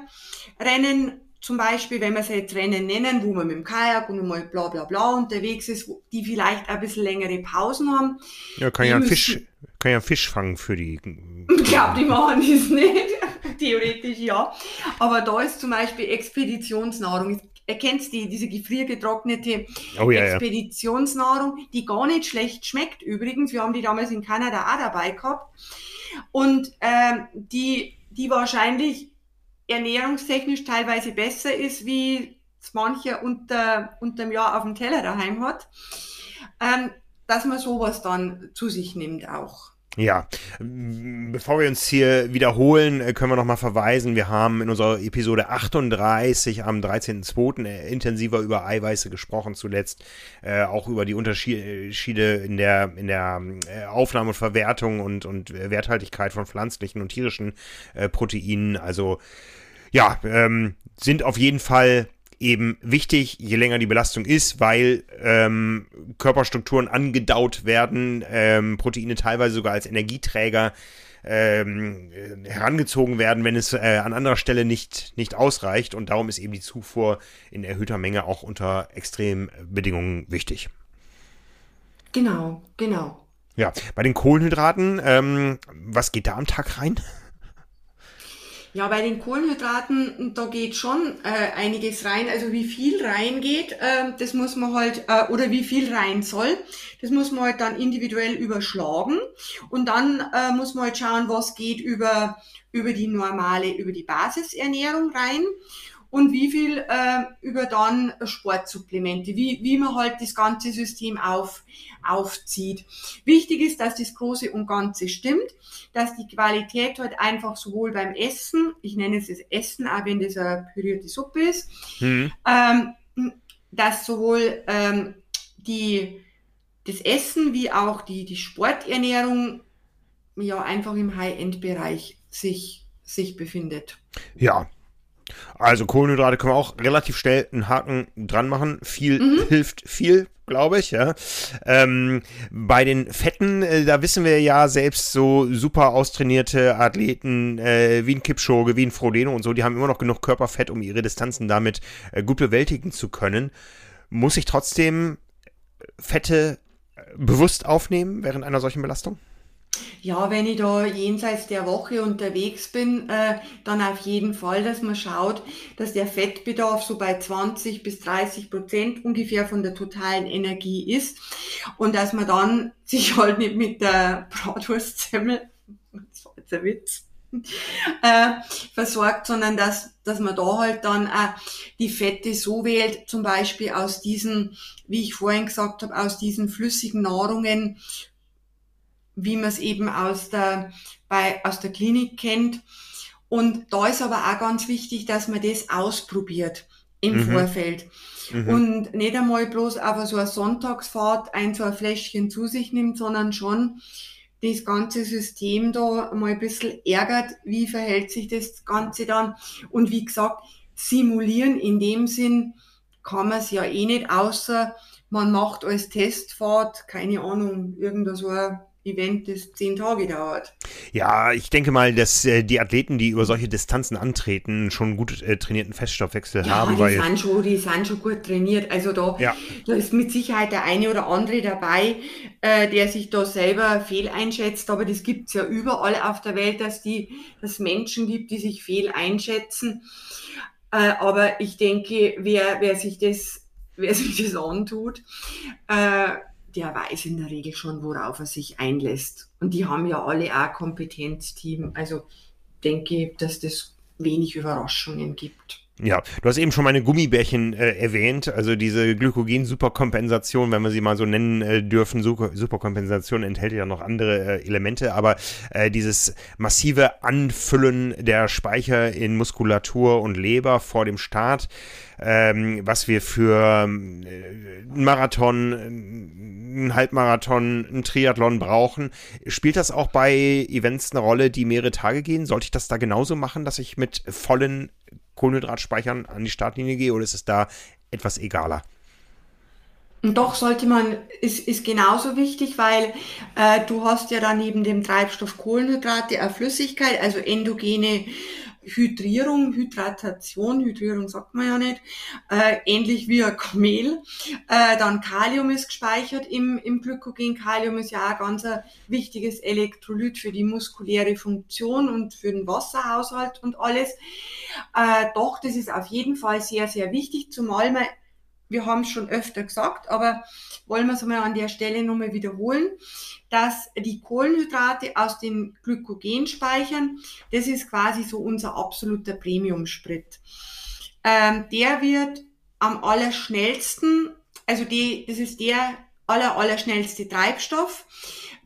Rennen, zum Beispiel, wenn wir es jetzt Rennen nennen, wo man mit dem Kajak und mal bla bla bla unterwegs ist, die vielleicht ein bisschen längere Pausen haben. Ja, kann ja einen Fisch, kann ja einen Fisch fangen für die. Ich glaube, die machen das nicht. Theoretisch ja. Aber da ist zum Beispiel Expeditionsnahrung. Erkennst du diese gefriergetrocknete oh, ja, Expeditionsnahrung, die gar nicht schlecht schmeckt übrigens. Wir haben die damals in Kanada auch dabei gehabt. Und ähm, die, die wahrscheinlich ernährungstechnisch teilweise besser ist, wie es mancher unter, dem Jahr auf dem Teller daheim hat, ähm, dass man sowas dann zu sich nimmt auch. Ja, bevor wir uns hier wiederholen, äh, können wir nochmal verweisen. Wir haben in unserer Episode 38 am 13.02. Äh, intensiver über Eiweiße gesprochen, zuletzt äh, auch über die Unterschiede in der, in der äh, Aufnahme und Verwertung und, und Werthaltigkeit von pflanzlichen und tierischen äh, Proteinen. Also ja, ähm, sind auf jeden Fall eben wichtig, je länger die Belastung ist, weil ähm, Körperstrukturen angedaut werden, ähm, Proteine teilweise sogar als Energieträger ähm, herangezogen werden, wenn es äh, an anderer Stelle nicht, nicht ausreicht. Und darum ist eben die Zufuhr in erhöhter Menge auch unter Extrembedingungen wichtig. Genau, genau. Ja, bei den Kohlenhydraten, ähm, was geht da am Tag rein? Ja, bei den Kohlenhydraten, da geht schon äh, einiges rein. Also wie viel reingeht, äh, das muss man halt, äh, oder wie viel rein soll, das muss man halt dann individuell überschlagen. Und dann äh, muss man halt schauen, was geht über, über die normale, über die Basisernährung rein und wie viel äh, über dann Sportsupplemente, wie, wie man halt das ganze System auf, aufzieht. Wichtig ist, dass das Große und Ganze stimmt, dass die Qualität halt einfach sowohl beim Essen, ich nenne es das Essen, auch wenn das eine pürierte Suppe ist, mhm. ähm, dass sowohl ähm, die, das Essen wie auch die, die Sporternährung ja einfach im High-End-Bereich sich, sich befindet. Ja, also Kohlenhydrate können wir auch relativ schnell einen Haken dran machen. Viel mhm. hilft viel. glaube ich. Ja. Ähm, bei den Fetten, äh, da wissen wir ja selbst so super austrainierte Athleten äh, wie ein Kipchoge, wie ein Frodeno und so, die haben immer noch genug Körperfett, um ihre Distanzen damit äh, gut bewältigen zu können. Muss ich trotzdem Fette äh, bewusst aufnehmen während einer solchen Belastung? Ja, wenn ich da jenseits der Woche unterwegs bin, äh, dann auf jeden Fall, dass man schaut, dass der Fettbedarf so bei 20 bis 30 Prozent ungefähr von der totalen Energie ist und dass man dann sich halt nicht mit der Bratwurstsemmel, das war jetzt ein Witz, äh, versorgt, sondern dass, dass man da halt dann auch die Fette so wählt, zum Beispiel aus diesen, wie ich vorhin gesagt habe, aus diesen flüssigen Nahrungen, wie man es eben aus der, bei, aus der Klinik kennt. Und da ist aber auch ganz wichtig, dass man das ausprobiert im mhm. Vorfeld. Mhm. Und nicht einmal bloß auf so eine Sonntagsfahrt ein, so ein Fläschchen zu sich nimmt, sondern schon das ganze System da mal ein bisschen ärgert, wie verhält sich das Ganze dann. Und wie gesagt, simulieren in dem Sinn kann man es ja eh nicht, außer man macht als Testfahrt, keine Ahnung, irgendein so ein Event, das zehn Tage dauert. Ja, ich denke mal, dass äh, die Athleten, die über solche Distanzen antreten, schon gut äh, trainierten Feststoffwechsel ja, haben. Die weil sind schon, die sind schon gut trainiert. Also da, ja. da ist mit Sicherheit der eine oder andere dabei, äh, der sich da selber fehl einschätzt. Aber das gibt's ja überall auf der Welt, dass die, dass Menschen gibt, die sich fehl einschätzen. Äh, aber ich denke, wer, wer sich das, wer sich das antut, äh, der weiß in der Regel schon, worauf er sich einlässt. Und die haben ja alle auch Kompetenzteam. Also denke, dass das wenig Überraschungen gibt. Ja, du hast eben schon meine Gummibärchen äh, erwähnt, also diese Glykogen-Superkompensation, wenn wir sie mal so nennen äh, dürfen. Super Superkompensation enthält ja noch andere äh, Elemente, aber äh, dieses massive Anfüllen der Speicher in Muskulatur und Leber vor dem Start, ähm, was wir für äh, einen Marathon, einen Halbmarathon, einen Triathlon brauchen. Spielt das auch bei Events eine Rolle, die mehrere Tage gehen? Sollte ich das da genauso machen, dass ich mit vollen Kohlenhydratspeichern an die Startlinie gehe oder ist es da etwas egaler? Doch sollte man, ist, ist genauso wichtig, weil äh, du hast ja dann neben dem Treibstoff Kohlenhydrate eine Flüssigkeit, also endogene Hydrierung, Hydratation, Hydrierung sagt man ja nicht, äh, ähnlich wie ein Kamel. Äh, dann Kalium ist gespeichert im, im Glykogen. Kalium ist ja auch ganz ein wichtiges Elektrolyt für die muskuläre Funktion und für den Wasserhaushalt und alles. Äh, doch, das ist auf jeden Fall sehr, sehr wichtig, zumal man wir haben es schon öfter gesagt, aber wollen wir es mal an der Stelle nochmal wiederholen, dass die Kohlenhydrate aus den Glykogenspeichern, das ist quasi so unser absoluter Premium-Sprit. Ähm, der wird am allerschnellsten, also die, das ist der aller, allerschnellste Treibstoff.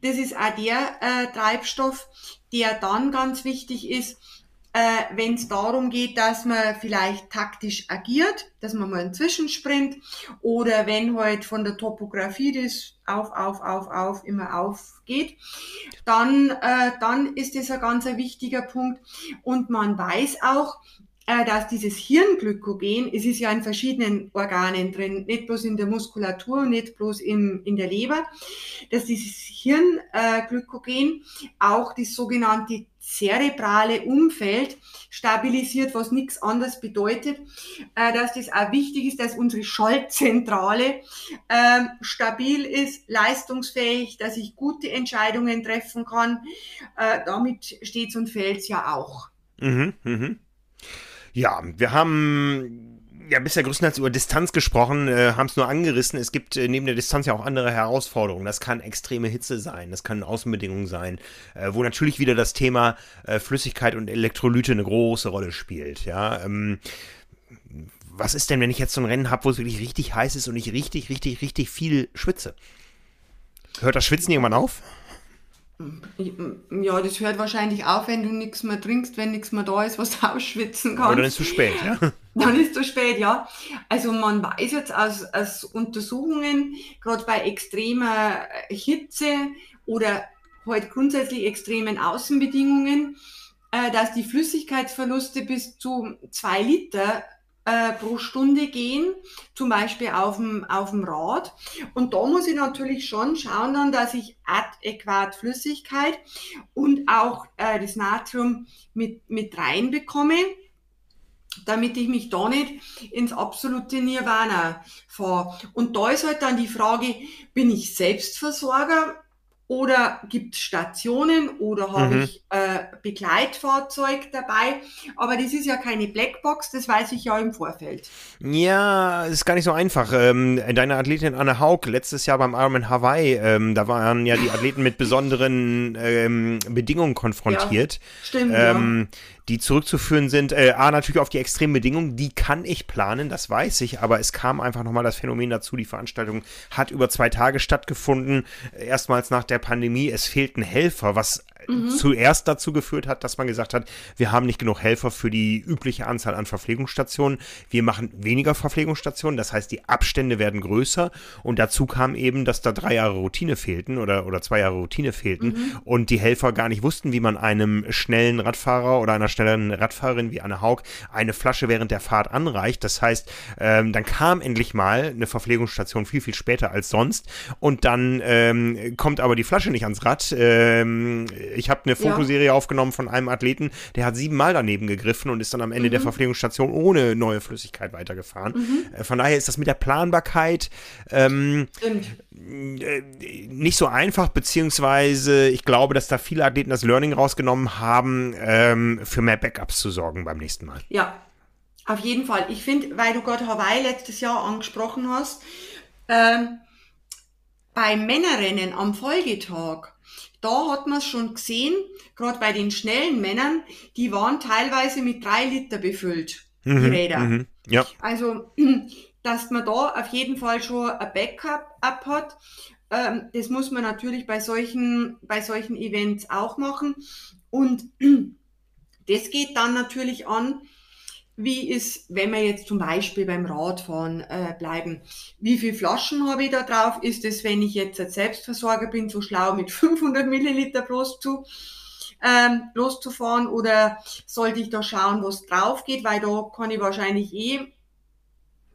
Das ist auch der äh, Treibstoff, der dann ganz wichtig ist, äh, wenn es darum geht, dass man vielleicht taktisch agiert, dass man mal einen Zwischensprint oder wenn halt von der Topografie das auf, auf, auf, auf immer aufgeht, dann, äh, dann ist das ein ganz wichtiger Punkt. Und man weiß auch, äh, dass dieses Hirnglykogen, es ist ja in verschiedenen Organen drin, nicht bloß in der Muskulatur, nicht bloß im, in der Leber, dass dieses Hirnglykogen auch das sogenannte zerebrale Umfeld stabilisiert, was nichts anderes bedeutet, äh, dass das auch wichtig ist, dass unsere Schaltzentrale äh, stabil ist, leistungsfähig, dass ich gute Entscheidungen treffen kann. Äh, damit steht und fällt ja auch. Mhm, mhm. Ja, wir haben ja bisher größtenteils über Distanz gesprochen, äh, haben es nur angerissen. Es gibt äh, neben der Distanz ja auch andere Herausforderungen. Das kann extreme Hitze sein, das kann Außenbedingungen sein, äh, wo natürlich wieder das Thema äh, Flüssigkeit und Elektrolyte eine große Rolle spielt. Ja, ähm, was ist denn, wenn ich jetzt so ein Rennen habe, wo es wirklich richtig heiß ist und ich richtig, richtig, richtig viel schwitze? Hört das Schwitzen irgendwann auf? Ja, das hört wahrscheinlich auf, wenn du nichts mehr trinkst, wenn nichts mehr da ist, was du ausschwitzen kannst. Oder dann ist es zu spät, ja? Dann ist es zu spät, ja. Also man weiß jetzt aus, aus Untersuchungen, gerade bei extremer Hitze oder halt grundsätzlich extremen Außenbedingungen, äh, dass die Flüssigkeitsverluste bis zu zwei Liter äh, pro Stunde gehen, zum Beispiel auf dem, auf dem Rad. Und da muss ich natürlich schon schauen dann, dass ich adäquat Flüssigkeit und auch äh, das Natrium mit, mit reinbekomme damit ich mich da nicht ins absolute Nirvana fahre. Und da ist halt dann die Frage, bin ich Selbstversorger oder gibt es Stationen oder habe mhm. ich äh, Begleitfahrzeug dabei? Aber das ist ja keine Blackbox, das weiß ich ja im Vorfeld. Ja, ist gar nicht so einfach. Ähm, deine Athletin Anne Haug letztes Jahr beim Ironman Hawaii, ähm, da waren ja die Athleten mit besonderen ähm, Bedingungen konfrontiert. Ja, stimmt. Ähm, ja die zurückzuführen sind, äh, A, natürlich auf die extremen Bedingungen, die kann ich planen, das weiß ich, aber es kam einfach nochmal das Phänomen dazu, die Veranstaltung hat über zwei Tage stattgefunden, erstmals nach der Pandemie, es fehlten Helfer, was mhm. zuerst dazu geführt hat, dass man gesagt hat, wir haben nicht genug Helfer für die übliche Anzahl an Verpflegungsstationen. Wir machen weniger Verpflegungsstationen, das heißt, die Abstände werden größer. Und dazu kam eben, dass da drei Jahre Routine fehlten oder, oder zwei Jahre Routine fehlten mhm. und die Helfer gar nicht wussten, wie man einem schnellen Radfahrer oder einer schnelleren Radfahrerin wie Anne Haug eine Flasche während der Fahrt anreicht. Das heißt, ähm, dann kam endlich mal eine Verpflegungsstation viel, viel später als sonst. Und dann ähm, kommt aber die Flasche nicht ans Rad. Ähm, ich habe eine Fotoserie ja. aufgenommen von einem Athleten, der hat siebenmal daneben gegriffen und ist dann am Ende mhm. der Verpflegungsstation ohne neue Flüssigkeit weitergefahren. Mhm. Äh, von daher ist das mit der Planbarkeit ähm, äh, nicht so einfach, beziehungsweise ich glaube, dass da viele Athleten das Learning rausgenommen haben, ähm, für mehr Backups zu sorgen beim nächsten Mal. Ja, auf jeden Fall. Ich finde, weil du gerade Hawaii letztes Jahr angesprochen hast, ähm, beim Männerrennen am Folgetag da hat man es schon gesehen, gerade bei den schnellen Männern, die waren teilweise mit drei Liter befüllt, mhm, die Räder. Mhm, ja. Also, dass man da auf jeden Fall schon ein Backup hat, ähm, das muss man natürlich bei solchen, bei solchen Events auch machen. Und das geht dann natürlich an, wie ist, wenn wir jetzt zum Beispiel beim Radfahren äh, bleiben, wie viel Flaschen habe ich da drauf? Ist es, wenn ich jetzt als Selbstversorger bin, so schlau mit 500 Milliliter bloß zu ähm, loszufahren oder sollte ich da schauen, was drauf geht, weil da kann ich wahrscheinlich eh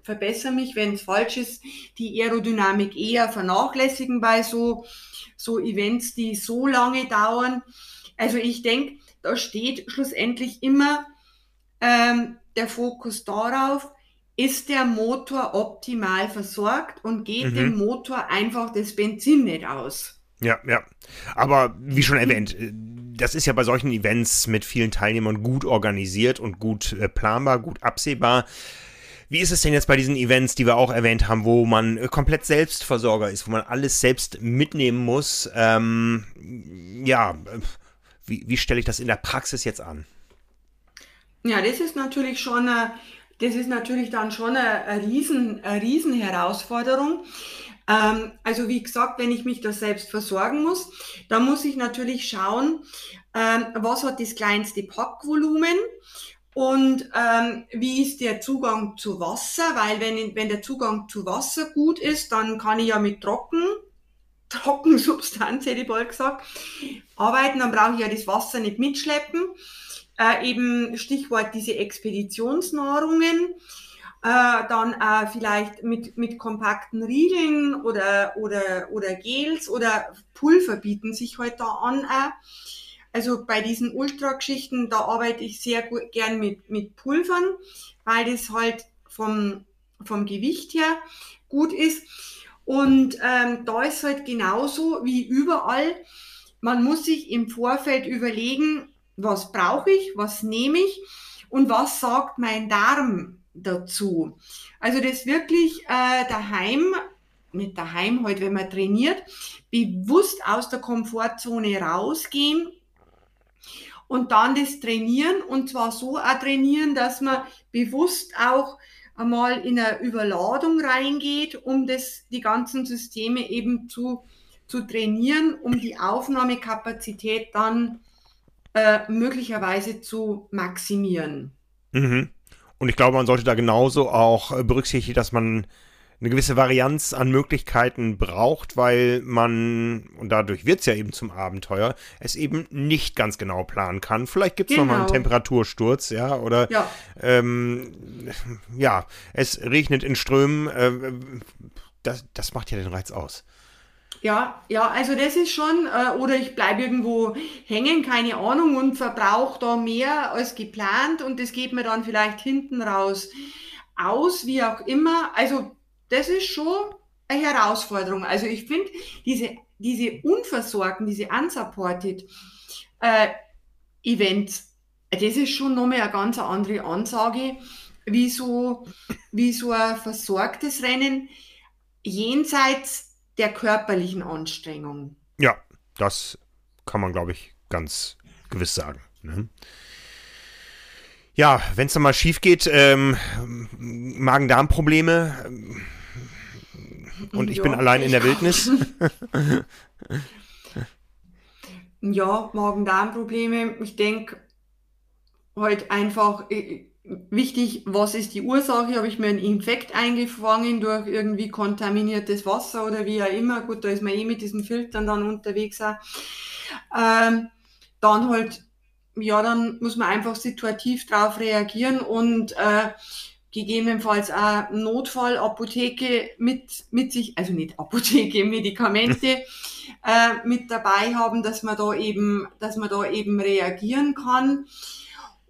verbessere mich, wenn es falsch ist, die Aerodynamik eher vernachlässigen bei so, so Events, die so lange dauern. Also ich denke, da steht schlussendlich immer ähm, der Fokus darauf, ist der Motor optimal versorgt und geht mhm. dem Motor einfach das Benzin nicht aus. Ja, ja. Aber wie schon erwähnt, äh, das ist ja bei solchen Events mit vielen Teilnehmern gut organisiert und gut äh, planbar, gut absehbar. Wie ist es denn jetzt bei diesen Events, die wir auch erwähnt haben, wo man äh, komplett Selbstversorger ist, wo man alles selbst mitnehmen muss? Ähm, ja, wie, wie stelle ich das in der Praxis jetzt an? Ja, das ist natürlich schon, eine, das ist natürlich dann schon eine, eine, Riesen, eine Riesenherausforderung. Ähm, also wie gesagt, wenn ich mich da selbst versorgen muss, dann muss ich natürlich schauen, ähm, was hat das kleinste Packvolumen und ähm, wie ist der Zugang zu Wasser, weil wenn, wenn der Zugang zu Wasser gut ist, dann kann ich ja mit Trocken, Trockensubstanz, hätte ich bald gesagt, arbeiten, dann brauche ich ja das Wasser nicht mitschleppen. Äh, eben Stichwort diese Expeditionsnahrungen. Äh, dann äh, vielleicht mit, mit kompakten Riegeln oder, oder, oder Gels oder Pulver bieten sich heute halt da an. Äh. Also bei diesen Ultrageschichten, da arbeite ich sehr gut, gern mit, mit Pulvern, weil das halt vom, vom Gewicht her gut ist. Und ähm, da ist halt genauso wie überall, man muss sich im Vorfeld überlegen, was brauche ich, was nehme ich und was sagt mein Darm dazu. Also das wirklich äh, daheim, nicht daheim, halt wenn man trainiert, bewusst aus der Komfortzone rausgehen und dann das trainieren und zwar so auch trainieren, dass man bewusst auch einmal in eine Überladung reingeht, um das, die ganzen Systeme eben zu, zu trainieren, um die Aufnahmekapazität dann äh, möglicherweise zu maximieren. Mhm. Und ich glaube, man sollte da genauso auch äh, berücksichtigen, dass man eine gewisse Varianz an Möglichkeiten braucht, weil man, und dadurch wird es ja eben zum Abenteuer, es eben nicht ganz genau planen kann. Vielleicht gibt es genau. nochmal einen Temperatursturz, ja, oder ja. Ähm, ja, es regnet in Strömen. Äh, das, das macht ja den Reiz aus. Ja, ja, also das ist schon, äh, oder ich bleibe irgendwo hängen, keine Ahnung, und verbrauche da mehr als geplant und das geht mir dann vielleicht hinten raus aus, wie auch immer. Also das ist schon eine Herausforderung. Also ich finde, diese, diese unversorgten, diese unsupported äh, Events, das ist schon nochmal eine ganz andere Ansage, wie so, wie so ein versorgtes Rennen jenseits der körperlichen Anstrengung. Ja, das kann man, glaube ich, ganz gewiss sagen. Ne? Ja, wenn es dann mal schief geht, ähm, Magen-Darm-Probleme ähm, und ich ja, bin allein in der Wildnis. ja, Magen-Darm-Probleme. Ich denke halt einfach, wichtig, was ist die Ursache? Habe ich mir einen Infekt eingefangen durch irgendwie kontaminiertes Wasser oder wie auch immer? Gut, da ist man eh mit diesen Filtern dann unterwegs. Auch. Ähm, dann halt, ja, dann muss man einfach situativ drauf reagieren und äh, gegebenenfalls auch Notfallapotheke mit, mit sich, also nicht Apotheke, Medikamente äh, mit dabei haben, dass man da eben, dass man da eben reagieren kann.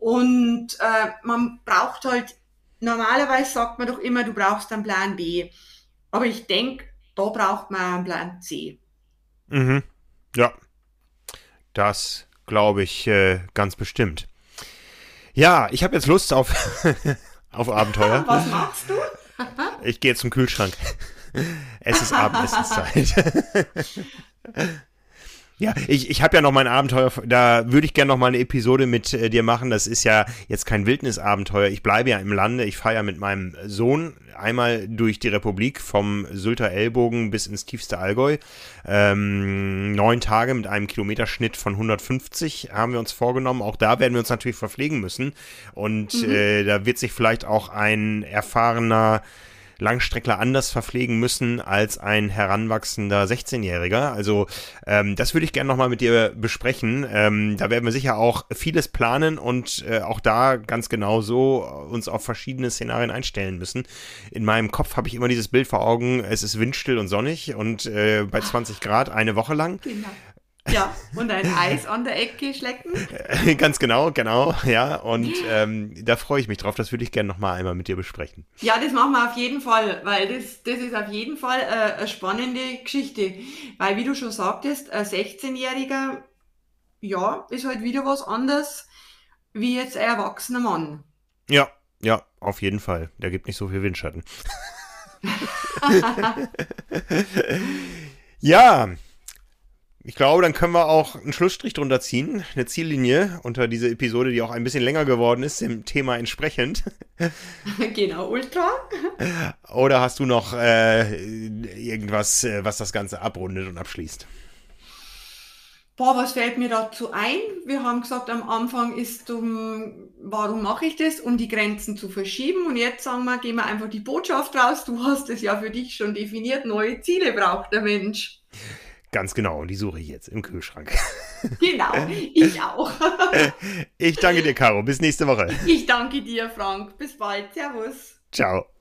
Und äh, man braucht halt, normalerweise sagt man doch immer, du brauchst einen Plan B. Aber ich denke, da braucht man einen Plan C. Mhm. Ja, das glaube ich äh, ganz bestimmt. Ja, ich habe jetzt Lust auf, auf Abenteuer. Was machst du? ich gehe zum Kühlschrank. Es ist Abendessenszeit. Ja, ich, ich habe ja noch mein Abenteuer, da würde ich gerne noch mal eine Episode mit äh, dir machen. Das ist ja jetzt kein Wildnisabenteuer. Ich bleibe ja im Lande. Ich fahre ja mit meinem Sohn einmal durch die Republik vom Sylter Ellbogen bis ins tiefste Allgäu. Ähm, neun Tage mit einem Kilometerschnitt von 150 haben wir uns vorgenommen. Auch da werden wir uns natürlich verpflegen müssen. Und mhm. äh, da wird sich vielleicht auch ein erfahrener Langstreckler anders verpflegen müssen als ein heranwachsender 16-Jähriger. Also ähm, das würde ich gerne nochmal mit dir besprechen. Ähm, da werden wir sicher auch vieles planen und äh, auch da ganz genau so uns auf verschiedene Szenarien einstellen müssen. In meinem Kopf habe ich immer dieses Bild vor Augen, es ist windstill und sonnig und äh, bei 20 Grad eine Woche lang. Genau. Ja, und ein Eis an der Ecke schlecken. Ganz genau, genau, ja. Und ähm, da freue ich mich drauf. Das würde ich gerne nochmal einmal mit dir besprechen. Ja, das machen wir auf jeden Fall, weil das, das ist auf jeden Fall äh, eine spannende Geschichte. Weil, wie du schon sagtest, ein 16-Jähriger, ja, ist halt wieder was anderes wie jetzt ein erwachsener Mann. Ja, ja, auf jeden Fall. Der gibt nicht so viel Windschatten. ja, ich glaube, dann können wir auch einen Schlussstrich drunter ziehen, eine Ziellinie unter diese Episode, die auch ein bisschen länger geworden ist, dem Thema entsprechend. Genau, Ultra. Oder hast du noch äh, irgendwas, äh, was das Ganze abrundet und abschließt? Boah, was fällt mir dazu ein? Wir haben gesagt, am Anfang ist um, warum mache ich das? Um die Grenzen zu verschieben. Und jetzt sagen wir, gehen wir einfach die Botschaft raus. Du hast es ja für dich schon definiert. Neue Ziele braucht der Mensch. Ganz genau, und die suche ich jetzt im Kühlschrank. Genau, ich auch. Ich danke dir, Caro. Bis nächste Woche. Ich danke dir, Frank. Bis bald. Servus. Ciao.